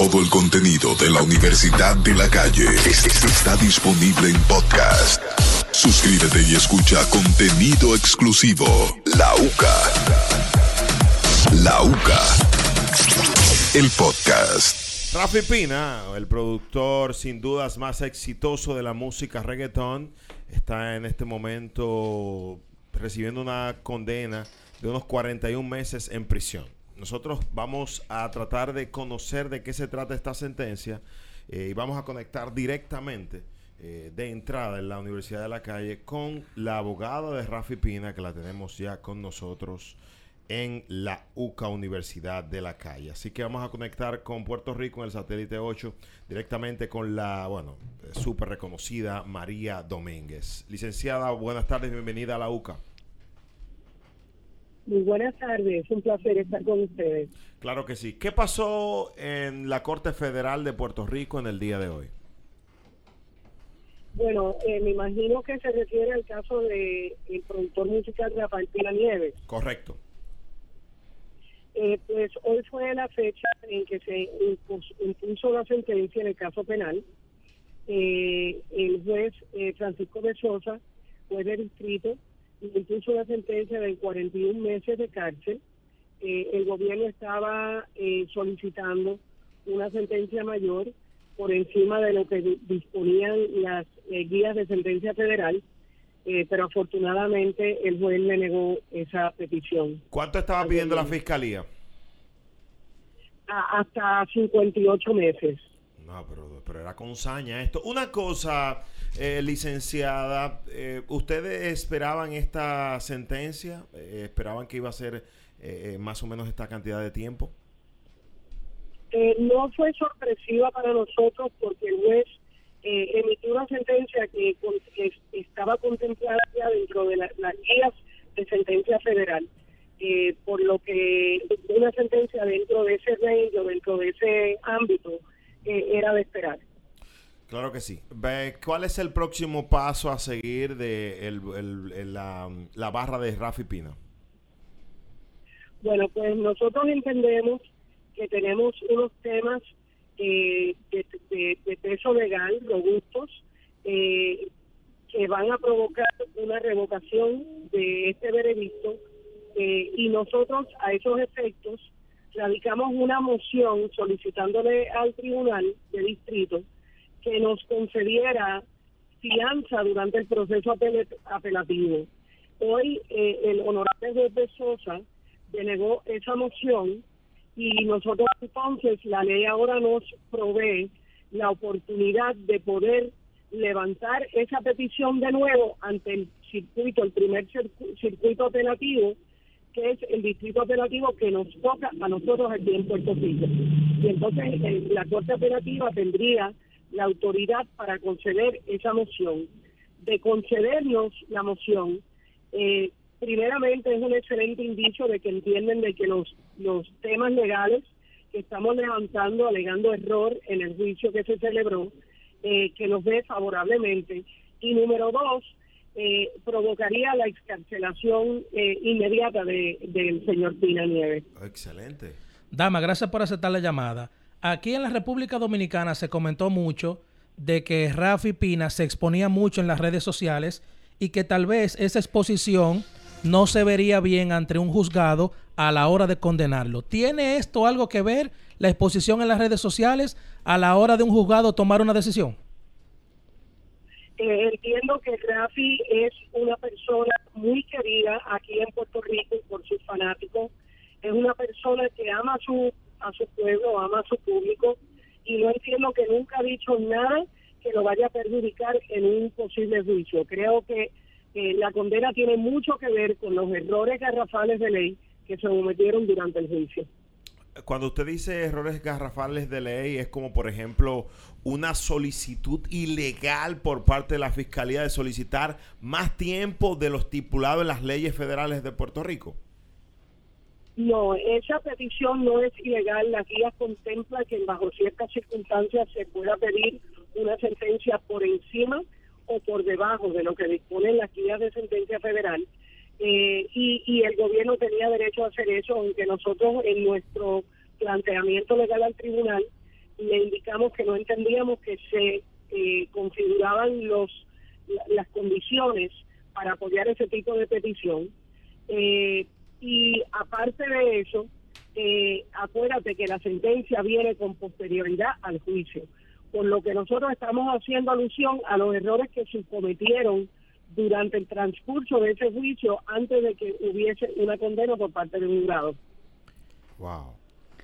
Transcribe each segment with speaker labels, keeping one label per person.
Speaker 1: Todo el contenido de la Universidad de la Calle es- es- está disponible en podcast. Suscríbete y escucha contenido exclusivo. La UCA. La UCA. El podcast.
Speaker 2: Rafi Pina, el productor sin dudas más exitoso de la música reggaetón, está en este momento recibiendo una condena de unos 41 meses en prisión. Nosotros vamos a tratar de conocer de qué se trata esta sentencia eh, y vamos a conectar directamente eh, de entrada en la Universidad de la Calle con la abogada de Rafi Pina, que la tenemos ya con nosotros en la UCA Universidad de la Calle. Así que vamos a conectar con Puerto Rico en el satélite 8 directamente con la, bueno, súper reconocida María Domínguez. Licenciada, buenas tardes, bienvenida a la UCA.
Speaker 3: Muy buenas tardes, es un placer estar con ustedes.
Speaker 2: Claro que sí. ¿Qué pasó en la Corte Federal de Puerto Rico en el día de hoy?
Speaker 3: Bueno, eh, me imagino que se refiere al caso de el productor musical Rafael Pina Nieves.
Speaker 2: Correcto.
Speaker 3: Eh, pues hoy fue la fecha en que se impus- impuso la sentencia en el caso penal. Eh, el juez eh, Francisco de Sosa, juez de distrito, impuso la sentencia de 41 meses de cárcel. Eh, el gobierno estaba eh, solicitando una sentencia mayor por encima de lo que di- disponían las eh, guías de sentencia federal, eh, pero afortunadamente el juez le negó esa petición.
Speaker 2: ¿Cuánto estaba pidiendo la fiscalía?
Speaker 3: A- hasta 58 meses.
Speaker 2: Pero, era con saña esto. Una cosa, eh, licenciada, eh, ¿ustedes esperaban esta sentencia? Eh, ¿Esperaban que iba a ser eh, más o menos esta cantidad de tiempo?
Speaker 3: No fue sorpresiva para nosotros porque el juez emitió una sentencia que, estaba contemplada ya dentro de la- las guías de sentencia federal, por lo que una sentencia dentro de ese range o dentro de ese ámbito eh, era de esperar.
Speaker 2: Claro que sí. ¿Cuál es el próximo paso a seguir de el- el- el- la, la barra de Rafi Pina?
Speaker 3: Bueno, pues nosotros entendemos que tenemos unos temas eh, de, de- de peso legal robustos eh, que van a provocar una revocación de este veredicto eh, y nosotros a esos efectos radicamos una moción solicitándole al tribunal de distrito que nos concediera fianza durante el proceso apel- apelativo. Hoy eh, el honorable juez de Sosa denegó esa moción y nosotros entonces la ley ahora nos provee la oportunidad de poder levantar esa petición de nuevo ante el circuito, el primer circu- circuito apelativo, que es el distrito apelativo que nos toca a nosotros aquí en Puerto Rico. Y entonces eh, la Corte Apelativa tendría la autoridad para conceder esa moción. De concedernos la moción, eh, primeramente es un excelente indicio de que entienden de que los, los temas legales que estamos levantando, alegando error en el juicio que se celebró, eh, que los ve favorablemente. Y número dos, eh, provocaría la excarcelación eh, inmediata de, del señor Pina Nieves.
Speaker 2: Excelente.
Speaker 4: Dama, gracias por aceptar la llamada. Aquí en la República Dominicana se comentó mucho de que Rafi Pina se exponía mucho en las redes sociales y que tal vez esa exposición no se vería bien ante un juzgado a la hora de condenarlo. ¿Tiene esto algo que ver, la exposición en las redes sociales, a la hora de un juzgado tomar una decisión?
Speaker 3: Eh, entiendo que Rafi es una persona muy querida aquí en Puerto Rico por sus fanáticos. Es una persona que ama a su, a su pueblo, ama a su público y no entiendo que nunca ha dicho nada que lo vaya a perjudicar en un posible juicio. Creo que la condena tiene mucho que ver con los errores garrafales de ley que se cometieron durante el juicio.
Speaker 2: Cuando usted dice errores garrafales de ley, es como, por ejemplo, una solicitud ilegal por parte de la Fiscalía de solicitar más tiempo de lo estipulado en las leyes federales de Puerto Rico.
Speaker 3: No, esa petición no es ilegal. La guía contempla que bajo ciertas circunstancias se pueda pedir una sentencia por encima o por debajo de lo que disponen las guías de sentencia federal. Eh, y, y el gobierno tenía derecho a hacer eso, aunque nosotros en nuestro planteamiento legal al tribunal le indicamos que no entendíamos que se eh, configuraban los las condiciones para apoyar ese tipo de petición. Eh, y aparte de eso, eh, acuérdate que la sentencia viene con posterioridad al juicio, por lo que nosotros estamos haciendo alusión a los errores que se cometieron durante el transcurso de ese juicio antes de que hubiese una condena por parte de un jurado.
Speaker 2: Wow.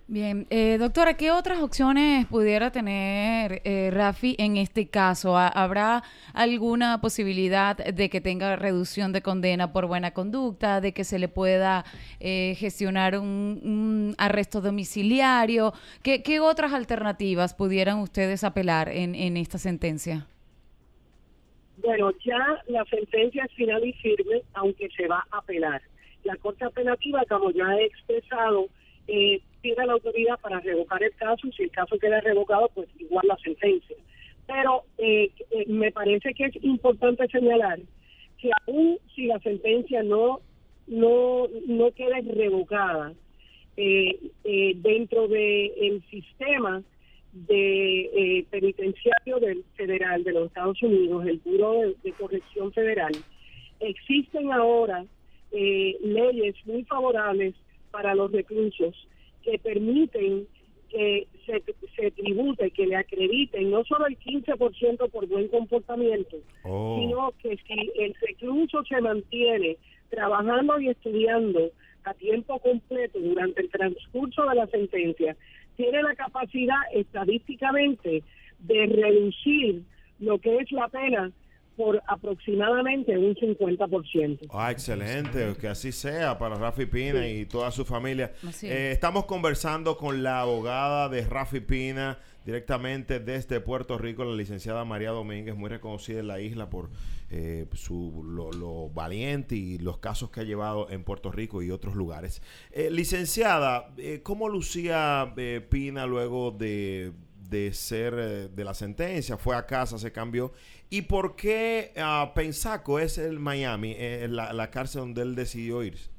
Speaker 5: Bien, eh, doctora, ¿qué otras opciones pudiera tener eh, Rafi en este caso? ¿Habrá alguna posibilidad de que tenga reducción de condena por buena conducta, de que se le pueda eh, gestionar un, arresto domiciliario? ¿Qué, otras alternativas pudieran ustedes apelar en, en esta sentencia?
Speaker 3: Bueno, ya la sentencia es final y firme, aunque se va a apelar. La Corte Apelativa, como ya he expresado, eh, pide la autoridad para revocar el caso y si el caso queda revocado, pues igual la sentencia. Pero eh, eh, me parece que es importante señalar que aún si la sentencia no no no queda revocada eh, dentro del el sistema de penitenciario del federal de los Estados Unidos, el Buro de Corrección Federal, existen ahora leyes muy favorables para los reclusos que permiten que se, se tribute, que le acrediten no solo el 15% por buen comportamiento, oh. sino que si el recluso se mantiene trabajando y estudiando a tiempo completo durante el transcurso de la sentencia, tiene la capacidad estadísticamente de reducir lo que es la pena por aproximadamente un 50%.
Speaker 2: Ah, excelente, que así sea para Rafi Pina y toda su familia. Eh, estamos conversando con la abogada de Rafi Pina directamente desde Puerto Rico, la licenciada María Domínguez, muy reconocida en la isla por eh, su, lo, valiente y los casos que ha llevado en Puerto Rico y otros lugares. Eh, licenciada, ¿cómo lucía Pina luego de, de ser de la sentencia? Fue a casa, se cambió ¿Y por qué uh, Pensaco es el Miami, eh, la, cárcel donde él decidió irse?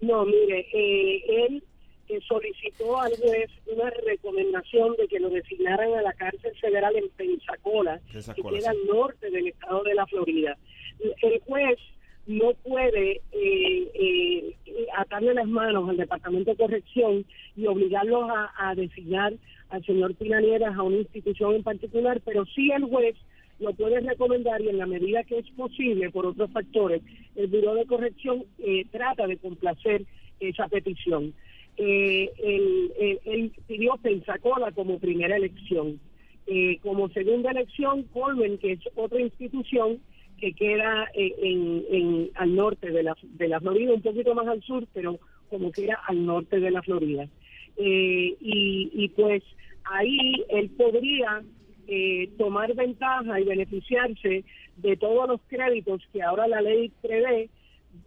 Speaker 3: No, mire, eh, él eh, solicitó al juez una recomendación de que lo designaran a la cárcel federal en Pensacola, que queda al norte del estado de la Florida. El juez no puede eh, atarle las manos al Departamento de Corrección y obligarlos a, a designar al señor Pinanieras a una institución en particular, pero sí el juez lo puede recomendar y en la medida que es posible, por otros factores, el Buró de Corrección eh, trata de complacer esa petición. Eh, él, pidió Pensacola como primera elección. Eh, como segunda elección, Colmen, que es otra institución que queda en, al norte de la, de la Florida, un poquito más al sur, pero como quiera al norte de la Florida. Y, y pues ahí él podría eh, tomar ventaja y beneficiarse de todos los créditos que ahora la ley prevé,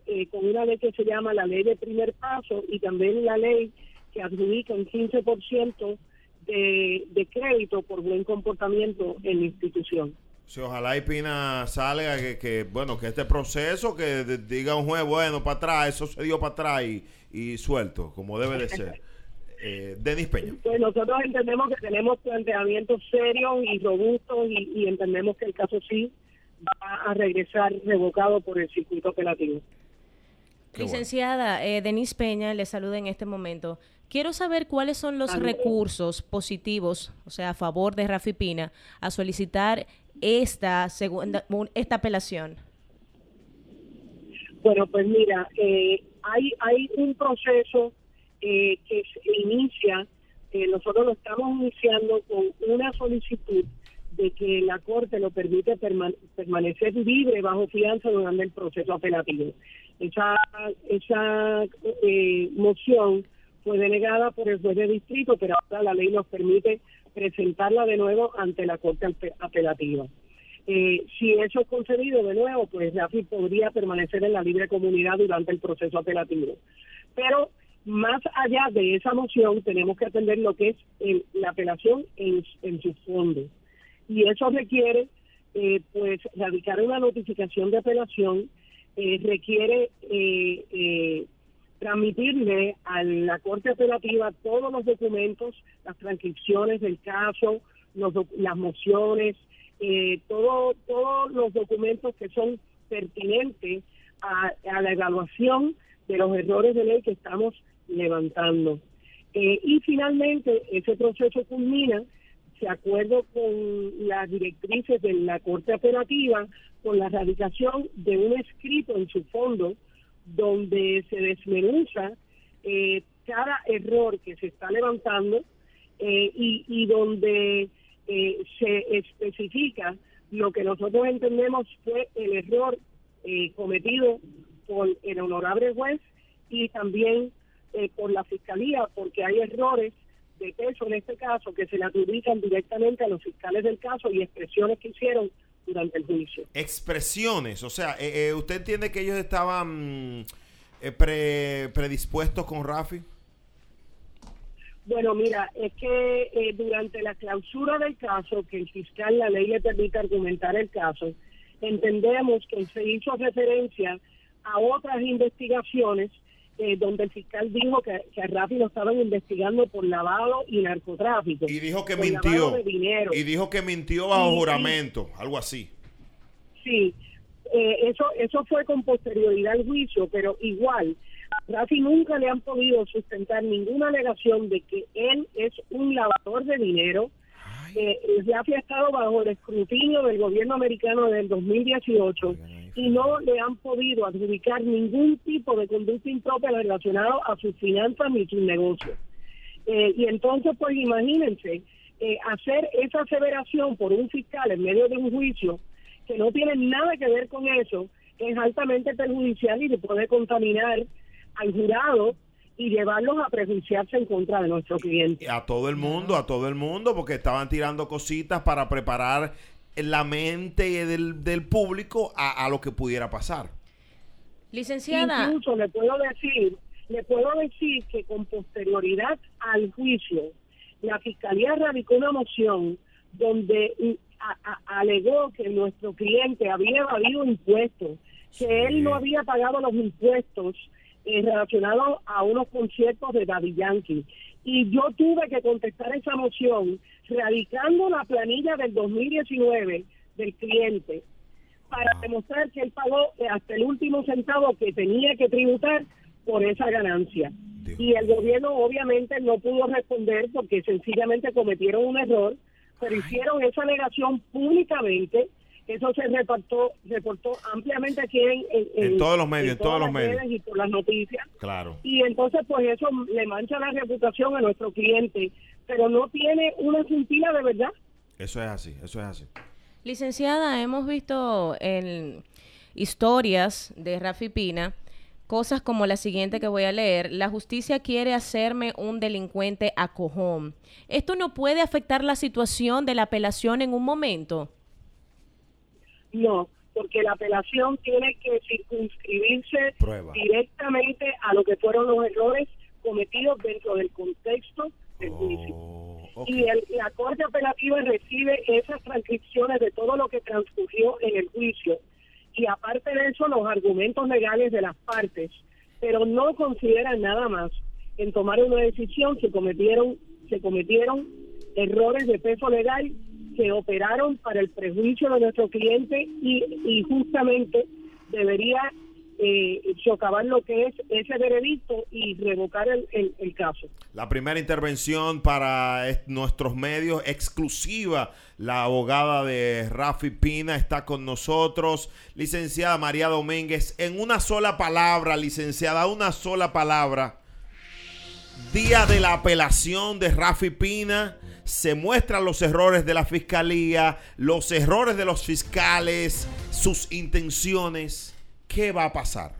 Speaker 3: eh, con una ley que se llama la ley de primer paso y también la ley que adjudica un 15% de, de crédito por buen comportamiento en la institución.
Speaker 2: Si ojalá y Pina salga que, que, bueno, que este proceso, que diga un juez, bueno, para atrás, eso se dio para atrás y, y suelto, como debe de ser. Eh, Denis Peña.
Speaker 3: Pues nosotros entendemos que tenemos planteamientos serios y robustos y, entendemos que el caso sí va a regresar revocado por el circuito apelativo.
Speaker 6: Licenciada eh, Denis Peña, le saluda en este momento. Quiero saber cuáles son los recursos positivos, o sea, a favor de Rafi Pina, a solicitar esta segunda esta apelación.
Speaker 3: Bueno, pues mira, eh, hay hay un proceso eh, que se inicia, eh, nosotros lo estamos iniciando con una solicitud de que la Corte lo permite permanecer libre bajo fianza durante el proceso apelativo. Esa, esa eh, moción fue denegada por el juez de distrito, pero ahora la ley nos permite presentarla de nuevo ante la Corte apelativa. si eso es concedido de nuevo, pues Rafi podría permanecer en la libre comunidad durante el proceso apelativo. Pero más allá de esa moción, tenemos que atender lo que es la apelación en, su fondo. Y eso requiere, eh, pues, radicar una notificación de apelación, eh, requiere eh, transmitirle a la Corte Apelativa todos los documentos, las transcripciones del caso, las mociones, eh, todo, todos los documentos que son pertinentes a, la evaluación de los errores de ley que estamos levantando. Eh, y finalmente ese proceso culmina, de acuerdo con las directrices de la Corte Apelativa, con la radicación de un escrito en su fondo donde se desmenuza eh, cada error que se está levantando eh, y, y, donde eh, se especifica lo que nosotros entendemos fue el error cometido por el honorable juez y también por la fiscalía, porque hay errores de peso en este caso que se le adjudican directamente a los fiscales del caso y expresiones que hicieron durante el juicio.
Speaker 2: Expresiones, o sea, eh, eh, ¿usted entiende que ellos estaban eh, predispuestos con Rafi?
Speaker 3: Bueno, mira, es que durante la clausura del caso, que el fiscal, la ley le permite argumentar el caso, entendemos que se hizo referencia a otras investigaciones eh, donde el fiscal dijo que, que, a Rafi lo estaban investigando por lavado y narcotráfico.
Speaker 2: Y dijo que mintió. Y dijo que mintió bajo juramento, algo así.
Speaker 3: Sí, eh, eso, eso fue con posterioridad al juicio, pero igual, a Rafi nunca le han podido sustentar ninguna alegación de que él es un lavador de dinero. Eh, Rafi ha estado bajo el escrutinio del gobierno americano desde el 2018 y no le han podido adjudicar ningún tipo de conducta impropia relacionado a sus finanzas ni sus negocios. Eh, y entonces, pues imagínense, eh, hacer esa aseveración por un fiscal en medio de un juicio que no tiene nada que ver con eso, es altamente perjudicial y le puede contaminar al jurado y llevarlos a prejuiciarse en contra de nuestro cliente.
Speaker 2: A todo el mundo, a todo el mundo, porque estaban tirando cositas para preparar la mente del, del público a, lo que pudiera pasar.
Speaker 6: Licenciada.
Speaker 3: Incluso le puedo decir, le puedo decir que con posterioridad al juicio, la fiscalía radicó una moción donde alegó que nuestro cliente había evadido impuestos, que él no había pagado los impuestos eh, relacionados a unos conciertos de Daddy Yankee. Y yo tuve que contestar esa moción radicando la planilla del 2019 del cliente para demostrar que él pagó hasta el último centavo que tenía que tributar por esa ganancia. Y el gobierno obviamente no pudo responder porque sencillamente cometieron un error, pero hicieron esa negación públicamente. Eso se reportó, reportó ampliamente aquí en,
Speaker 2: en, todos los medios, en, todos los medios
Speaker 3: y por las noticias.
Speaker 2: Claro.
Speaker 3: Y entonces pues eso le mancha la reputación a nuestro cliente pero no tiene una cintila de verdad.
Speaker 2: Eso es así, eso es así.
Speaker 6: Licenciada, hemos visto en historias de Rafi Pina cosas como la siguiente que voy a leer. La justicia quiere hacerme un delincuente a cojón. ¿Esto no puede afectar la situación de la apelación en un momento?
Speaker 3: No, porque la apelación tiene que circunscribirse directamente a lo que fueron los errores cometidos dentro del contexto Oh, y la Corte Apelativa recibe esas transcripciones de todo lo que transcurrió en el juicio. Y aparte de eso los argumentos legales de las partes, pero no consideran nada más en tomar una decisión se cometieron se cometieron errores de peso legal que operaron para el prejuicio de nuestro cliente y, justamente debería eh, socavar lo que es ese veredicto y revocar el, el, caso.
Speaker 2: La primera intervención para nuestros medios exclusiva, la abogada de Rafi Pina está con nosotros, licenciada María Domínguez, en una sola palabra, licenciada, una sola palabra. Día de la apelación de Rafi Pina, se muestran los errores de la fiscalía, los errores de los fiscales, sus intenciones. ¿qué va a pasar?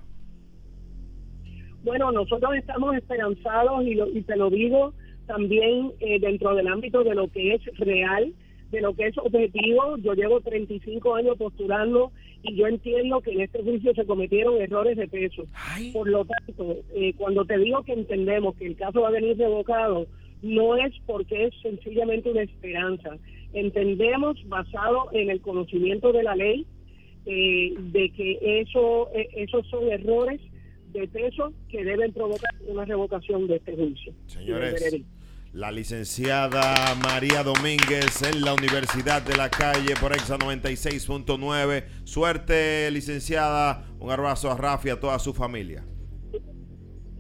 Speaker 3: Bueno, nosotros estamos esperanzados y, y te lo digo también eh, dentro del ámbito de lo que es real, de lo que es objetivo. Yo llevo 35 años postulando y yo entiendo que en este juicio se cometieron errores de peso. Por lo tanto, eh, cuando te digo que entendemos que el caso va a venir revocado, no es porque es sencillamente una esperanza. Entendemos, basado en el conocimiento de la ley, eh, de que eso, eh, esos son errores de peso que deben provocar una revocación de este juicio.
Speaker 2: Señores, la licenciada María Domínguez en la Universidad de la Calle por Exa 96.9. Suerte, licenciada. Un abrazo a Rafi y a toda su familia.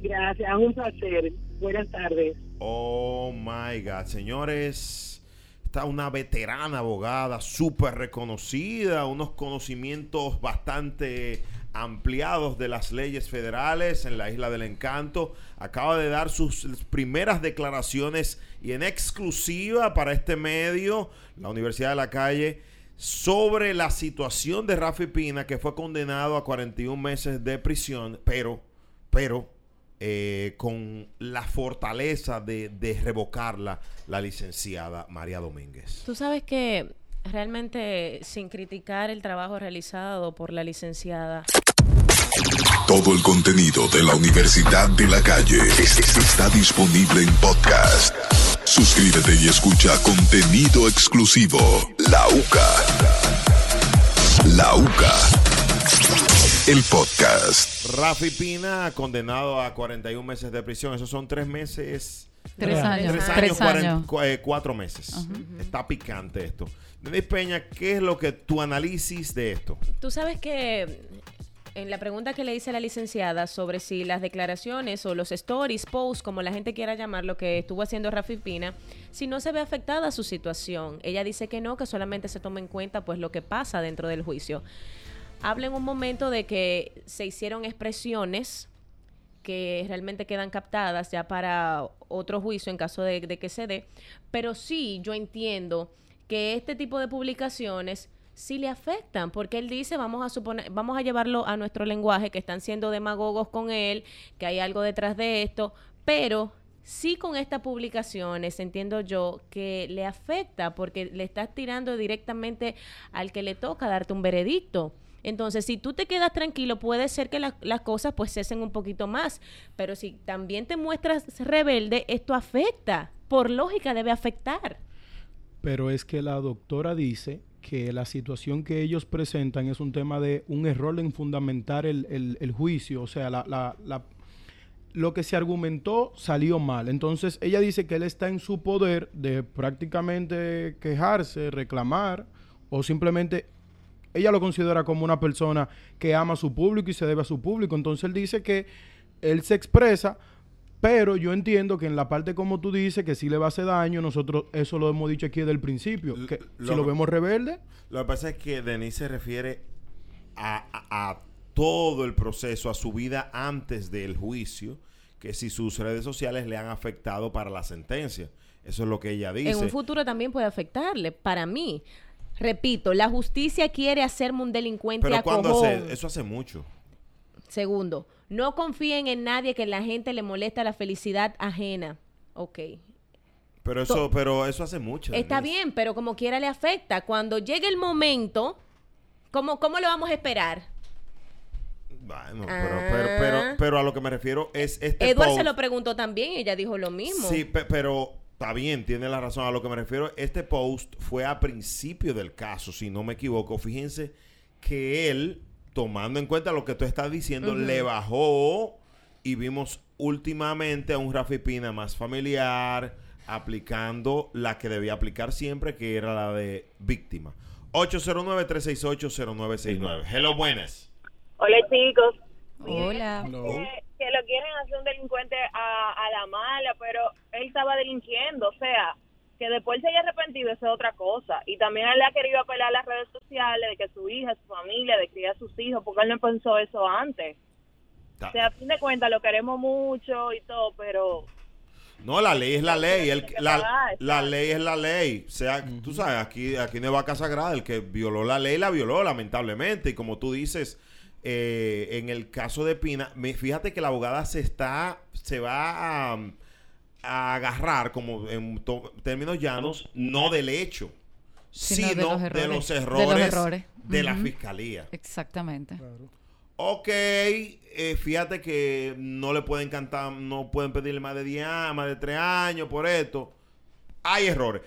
Speaker 3: Gracias, un placer. Buenas tardes.
Speaker 2: Oh my God, señores. Está una veterana abogada, súper reconocida, unos conocimientos bastante ampliados de las leyes federales en la Isla del Encanto. Acaba de dar sus primeras declaraciones y en exclusiva para este medio, la Universidad de la Calle, sobre la situación de Rafi Pina, que fue condenado a 41 meses de prisión, pero, pero, eh, con la fortaleza de, de revocarla la licenciada María Domínguez.
Speaker 6: Tú sabes que realmente sin criticar el trabajo realizado por la licenciada.
Speaker 1: Todo el contenido de la Universidad de la Calle está disponible en podcast. Suscríbete y escucha contenido exclusivo. La UCA. La UCA. El podcast.
Speaker 2: Rafi Pina, condenado a 41 meses de prisión. Esos son tres meses.
Speaker 5: Tres años.
Speaker 2: Tres
Speaker 5: Tres
Speaker 2: años, cuaren-
Speaker 5: años.
Speaker 2: cu- eh, cuatro meses. Está picante esto. Denis Peña, ¿qué es lo que tu análisis de esto?
Speaker 6: Tú sabes que en la pregunta que le hice a la licenciada sobre si las declaraciones o los stories, posts, como la gente quiera llamar, lo que estuvo haciendo Rafi Pina, si no se ve afectada su situación. Ella dice que no, que solamente se toma en cuenta pues lo que pasa dentro del juicio. Habla en un momento de que se hicieron expresiones que realmente quedan captadas ya para otro juicio en caso de, de que se dé. Pero sí, yo entiendo que este tipo de publicaciones sí le afectan, porque él dice, vamos a suponer, vamos a llevarlo a nuestro lenguaje, que están siendo demagogos con él, que hay algo detrás de esto, pero sí con estas publicaciones entiendo yo que le afecta porque le estás tirando directamente al que le toca darte un veredicto. Entonces, si tú te quedas tranquilo, puede ser que la- las cosas pues cesen un poquito más. Pero si también te muestras rebelde, esto afecta. Por lógica debe afectar.
Speaker 7: Pero es que la doctora dice que la situación que ellos presentan es un tema de un error en fundamentar el, el- el juicio. O sea, la, la- la- lo que se argumentó salió mal. Entonces, ella dice que él está en su poder de prácticamente quejarse, reclamar o simplemente ella lo considera como una persona que ama a su público y se debe a su público. Entonces él dice que él se expresa, pero yo entiendo que en la parte como tú dices, que sí le va a hacer daño, nosotros eso lo hemos dicho aquí desde el principio, que
Speaker 2: lo-
Speaker 7: si lo vemos rebelde,
Speaker 2: Lo que pasa es que Denise se refiere a, a- a todo el proceso, a su vida antes del juicio, que si sus redes sociales le han afectado para la sentencia. Eso es lo que ella dice.
Speaker 6: En un futuro también puede afectarle. Para mí, repito, la justicia quiere hacerme un delincuente
Speaker 2: Pero
Speaker 6: a
Speaker 2: cuando
Speaker 6: cojón.
Speaker 2: hace, eso hace mucho.
Speaker 6: Segundo, no confíen en nadie que la gente le molesta la felicidad ajena. Ok.
Speaker 2: Pero eso, pero eso hace mucho.
Speaker 6: Está
Speaker 2: Denise.
Speaker 6: bien, pero como quiera le afecta. Cuando llegue el momento, ¿cómo, cómo lo vamos a esperar?
Speaker 2: Bueno, pero, pero, pero,
Speaker 6: Ah.
Speaker 2: pero a lo que me refiero es este
Speaker 6: Edward
Speaker 2: post-
Speaker 6: se lo preguntó también y ella dijo lo mismo.
Speaker 2: Sí, pe- pero está bien, tiene la razón. A lo que me refiero, este post fue a principio del caso, si no me equivoco. Fíjense que él, tomando en cuenta lo que tú estás diciendo, le bajó y vimos últimamente a un Rafi Pina más familiar, aplicando la que debía aplicar siempre, que era la de víctima. 809-368-0969. Hello, buenas.
Speaker 8: Hola chicos,
Speaker 5: Hola.
Speaker 8: que, que lo quieren hacer un delincuente a, a la mala, pero él estaba delinquiendo, o sea, que después se haya arrepentido eso es otra cosa. Y también él le ha querido apelar a las redes sociales de que su hija, su familia, de criar a sus hijos, porque él no pensó eso antes.
Speaker 2: Ta-
Speaker 8: O sea, a fin de cuentas lo queremos mucho y todo, pero
Speaker 2: No, la ley es la ley. El, la, ley es la ley. O sea, tú sabes, aquí, aquí no hay vaca sagrada. El que violó la ley la violó, lamentablemente. Y como tú dices, eh, en el caso de Pina, me- fíjate que la abogada se está, se va a, a agarrar, como en términos llanos, no del hecho,
Speaker 5: Sino
Speaker 2: sino,
Speaker 5: de los
Speaker 2: de los
Speaker 5: errores. De
Speaker 2: errores,
Speaker 5: los errores.
Speaker 2: de la fiscalía.
Speaker 5: Exactamente.
Speaker 2: Ok, eh, fíjate que no le pueden cantar, no pueden pedirle más de 10 años, más de 3 años por esto. Hay errores.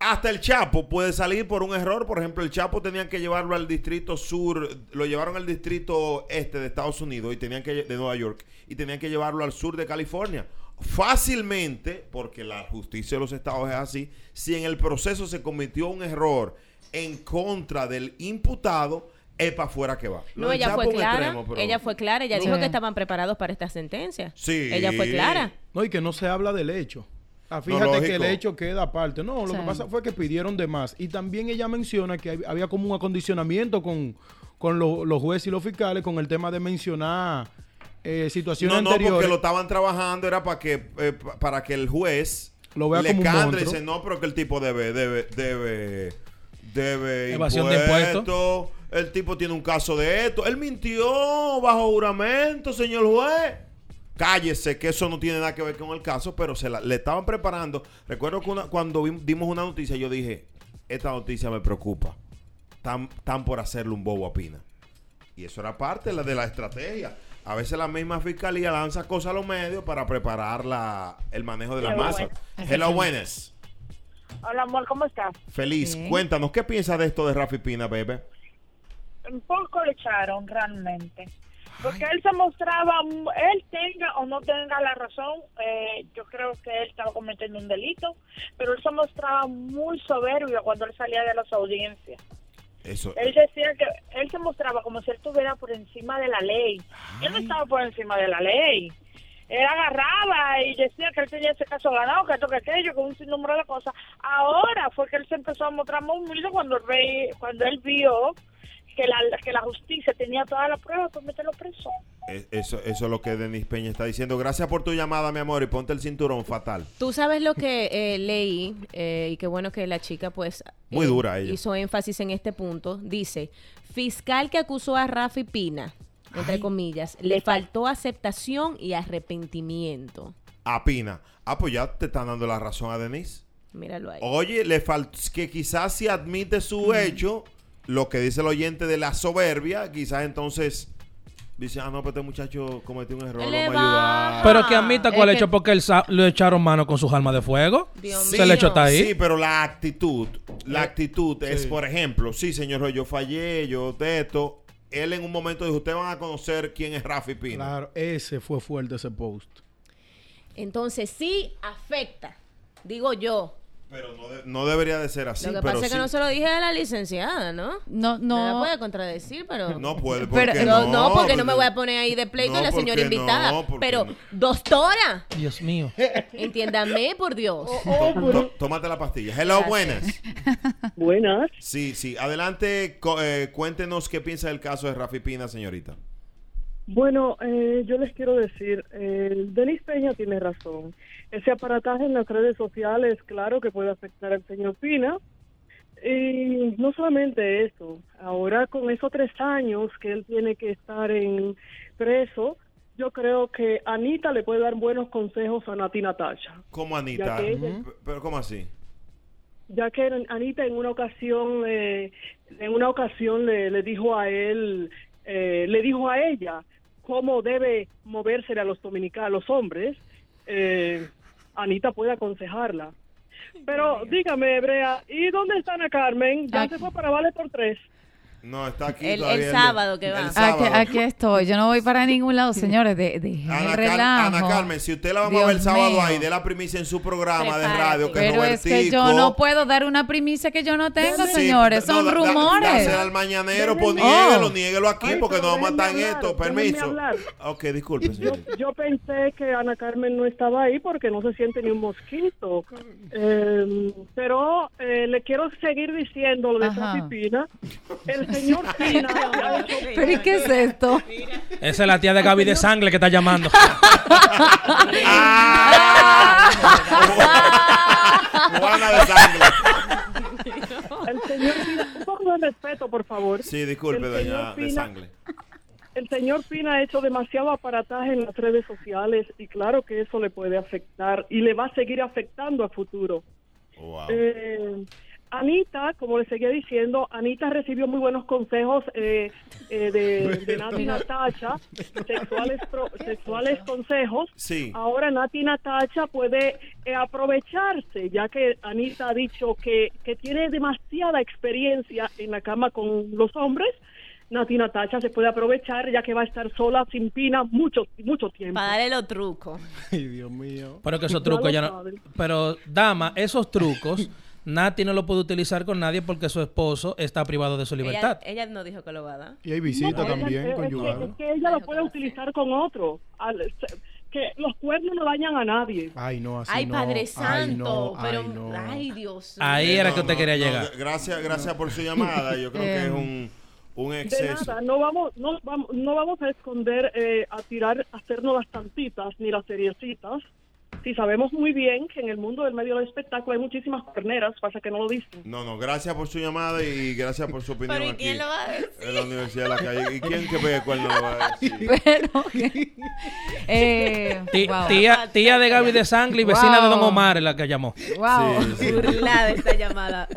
Speaker 2: hasta el Chapo puede salir por un error. Por ejemplo, el Chapo tenían que llevarlo al distrito sur, lo llevaron al distrito este de Estados Unidos y tenían que de Nueva York y tenían que llevarlo al sur de California. Fácilmente, porque la justicia de los estados es así, si en el proceso se cometió un error en contra del imputado, es para afuera que va.
Speaker 6: no, ella fue clara. Ella fue clara. Ella dijo que estaban preparados para esta sentencia.
Speaker 2: Sí.
Speaker 6: Ella fue clara.
Speaker 7: No, y que no se habla del hecho. Ah, fíjate que el hecho queda aparte. No, lo que pasa fue que pidieron de más. Y también ella menciona que había como un acondicionamiento con, con los jueces y los fiscales con el tema de mencionar eh, situaciones no, no, porque
Speaker 2: lo estaban trabajando, era para que, eh, para que el juez
Speaker 7: lo vea le como un y dice,
Speaker 2: no, pero que el tipo debe, debe, debe, debe
Speaker 4: Evasión de impuestos.
Speaker 2: El tipo tiene un caso de esto. Él mintió bajo juramento, señor juez cállese, que eso no tiene nada que ver con el caso, pero se la, le estaban preparando. Recuerdo que cuando dimos una noticia, yo dije, esta noticia me preocupa. Están, por hacerle un bobo a Pina. Y eso era parte de la, de la estrategia. A veces la misma fiscalía lanza cosas a los medios para preparar la, el manejo de la masa. Hello, buenas.
Speaker 8: Hola, amor, ¿cómo estás?
Speaker 2: Feliz. Cuéntanos, ¿qué piensas de esto de Rafi Pina, bebé?
Speaker 8: Un poco le echaron, realmente. Porque él se mostraba, él tenga o no tenga la razón, eh, yo creo que él estaba cometiendo un delito, pero él se mostraba muy soberbio cuando él salía de las audiencias.
Speaker 2: Eso,
Speaker 8: él decía que él se mostraba como si él estuviera por encima de la ley. Él no estaba por encima de la ley. Él agarraba y decía que él tenía ese caso ganado, que esto, que aquello, con un sinnúmero de cosas. Ahora fue que él se empezó a mostrar muy humilde cuando cuando él vio que la, que la justicia tenía todas las pruebas, pues mételo preso.
Speaker 2: Eso, eso es lo que Denis Peña está diciendo. Gracias por tu llamada, mi amor, y ponte el cinturón fatal.
Speaker 6: Tú sabes lo que eh, leí, eh, y qué bueno que la chica, pues.
Speaker 2: Muy dura ella.
Speaker 6: Hizo énfasis en este punto. Dice: fiscal que acusó a Rafi Pina, entre comillas, le faltó aceptación y arrepentimiento.
Speaker 2: A Pina. Ah, pues ya te están dando la razón a Denise.
Speaker 6: Míralo ahí.
Speaker 2: Oye, le faltó que quizás si admite su hecho lo que dice el oyente de la soberbia, quizás entonces dice, ah, no, pero este muchacho cometió un error, no me
Speaker 4: Pero que admita cuál hecho, porque él le echaron mano con sus armas de fuego. Se le echó está ahí.
Speaker 2: Sí, pero la actitud, la eh, actitud es, por ejemplo, sí, señor, yo fallé, yo teto. Él en un momento dijo, ustedes van a conocer quién es Rafi Pina.
Speaker 7: Claro, ese fue fuerte ese post.
Speaker 6: Entonces sí afecta, digo yo,
Speaker 2: pero no, debería de ser así.
Speaker 6: Lo que pasa es que no se lo dije a la licenciada, ¿no?
Speaker 5: No, no.
Speaker 6: No puede contradecir, pero.
Speaker 2: No puede,
Speaker 6: pero, no, no, porque no me voy a poner ahí de pleito a la señora invitada. pero, doctora.
Speaker 4: Dios mío.
Speaker 6: Entiéndame, por Dios.
Speaker 2: tómate la pastilla. Hello, buenas.
Speaker 9: Buenas.
Speaker 2: Sí, sí. Adelante, eh, cuéntenos qué piensa del caso de Rafi Pina, señorita.
Speaker 9: Bueno, eh, yo les quiero decir, eh, Denis Peña tiene razón. Ese aparataje en las redes sociales, claro que puede afectar al señor Pina. Y no solamente eso, ahora con esos tres años que él tiene que estar en preso, yo creo que Anita le puede dar buenos consejos a Nati Natasha.
Speaker 2: ¿Cómo Anita? ¿Pero cómo así?
Speaker 9: Ya que Anita en una ocasión, eh, en una ocasión le, le dijo a él, eh, le dijo a ella cómo debe moverse a los dominicanos, a los hombres, eh, Anita puede aconsejarla. Pero dígame, Hebrea, ¿y dónde está Ana Carmen? Ya se fue para Vale por tres.
Speaker 2: No, está aquí
Speaker 6: el, el sábado que va.
Speaker 5: Aquí, estoy. Yo no voy para ningún lado, señores. De, de
Speaker 2: Ana, Ana, Carmen, si usted la vamos a ver el sábado ahí, de la primicia en su programa de radio. Que
Speaker 5: Pero es que yo no puedo dar una primicia que yo no tengo, señores. Son rumores.
Speaker 2: Da, al mañanero, pues niéguelo, niéguelo aquí, porque no vamos a estar en esto. Permiso. Ok, disculpe, señor.
Speaker 9: Yo, pensé que Ana Carmen no estaba ahí porque no se siente ni un mosquito. Eh, pero eh, le quiero seguir diciendo lo de esa pipina. El señor Pina.
Speaker 5: ¿Pero y qué es esto?
Speaker 4: Esa es la tía de Gaby de Sangre que está llamando.
Speaker 2: Juana de Sangre.
Speaker 9: El señor Pina, un poco de respeto, por favor.
Speaker 2: Sí, disculpe, doña de Sangre.
Speaker 9: El señor Pina ha hecho demasiado aparataje en las redes sociales y claro que eso le puede afectar y le va a seguir afectando a futuro.
Speaker 2: Wow.
Speaker 9: Eh,
Speaker 3: Anita, como le seguía diciendo, Anita recibió muy buenos consejos eh, eh, de, de Nati Natacha, sexuales, pro- sexuales consejos.
Speaker 2: Sí.
Speaker 3: Ahora Nati Natacha puede eh, aprovecharse, ya que Anita ha dicho que, que tiene demasiada experiencia en la cama con los hombres. Nati Natacha se puede aprovechar, ya que va a estar sola, sin pina, mucho, mucho tiempo.
Speaker 6: Para darle los trucos.
Speaker 7: Ay, Dios mío.
Speaker 4: Pero que esos
Speaker 3: Ya
Speaker 4: trucos ya no. Pero, dama, esos trucos, Nati no lo puede utilizar con nadie porque su esposo está privado de su libertad.
Speaker 6: Ella, ella no dijo que lo va a dar.
Speaker 7: Y hay visita
Speaker 3: No,
Speaker 7: también
Speaker 3: ella- es, que,
Speaker 7: conyugal.
Speaker 3: es que ella lo puede utilizar con otro. Al- que los cuernos no dañan a nadie.
Speaker 7: Ay, no, así
Speaker 6: Ay,
Speaker 7: no.
Speaker 6: Padre
Speaker 7: Ay,
Speaker 6: Santo.
Speaker 7: no,
Speaker 6: pero,
Speaker 7: ay, no.
Speaker 6: ay, Dios.
Speaker 4: Ahí era
Speaker 2: No,
Speaker 4: que usted
Speaker 2: no,
Speaker 4: quería
Speaker 2: no,
Speaker 4: llegar.
Speaker 2: Gracias, gracias por su llamada. Yo creo que es un, un
Speaker 3: De
Speaker 2: exceso.
Speaker 3: nada, no vamos, no vamos, no vamos a esconder, eh, a tirar, a hacernos las tantitas ni las seriecitas. Si sabemos muy bien que en el mundo del medio del espectáculo hay muchísimas corneras, pasa que no lo dicen.
Speaker 2: No, no, gracias por su llamada y gracias por su opinión
Speaker 6: Pero ¿y
Speaker 2: aquí
Speaker 6: quién lo va a decir?
Speaker 2: en la Universidad de la Calle. ¿Y quién que pegue cuerno lo va a decir?
Speaker 5: Pero, eh, wow.
Speaker 4: Tía, tía de Gaby de Sangre y vecina de Don. Omar es la que llamó.
Speaker 5: Wow.
Speaker 2: Sí, sí.
Speaker 6: Burlada esta llamada.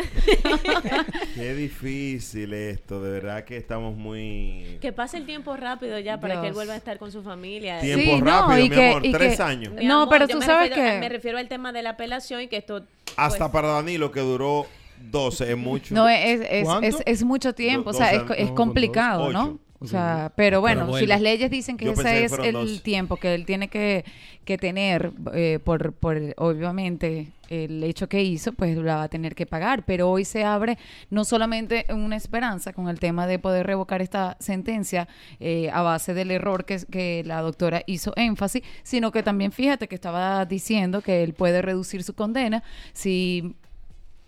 Speaker 2: Qué difícil esto, de verdad que estamos muy...
Speaker 6: que pase el tiempo rápido ya para que él vuelva a estar con su familia.
Speaker 2: Tiempo
Speaker 5: Sí, no,
Speaker 2: rápido,
Speaker 5: y
Speaker 2: mi
Speaker 5: que-
Speaker 2: amor,
Speaker 5: y
Speaker 2: tres
Speaker 5: que-
Speaker 2: años.
Speaker 5: No,
Speaker 6: amor,
Speaker 5: pero tú
Speaker 6: me
Speaker 5: sabes
Speaker 6: refiero-
Speaker 5: que-
Speaker 6: Me refiero al tema de la apelación y que esto...
Speaker 2: Hasta
Speaker 6: pues,
Speaker 2: para Danilo, que duró 12, es mucho.
Speaker 5: No, es, es, es, es mucho tiempo, o
Speaker 2: Do-
Speaker 5: sea,
Speaker 2: dos
Speaker 5: es,
Speaker 7: No,
Speaker 5: complicado, ¿no? O sea, pero bueno,
Speaker 4: bueno.
Speaker 5: si las leyes dicen que ese es el
Speaker 2: dos.
Speaker 5: tiempo que él tiene que, que tener eh, por, por, obviamente, el hecho que hizo, pues la va a tener que pagar. Pero hoy se abre no solamente una esperanza con el tema de poder revocar esta sentencia eh, a base del error que, que la doctora hizo énfasis, sino que también fíjate que estaba diciendo que él puede reducir su condena si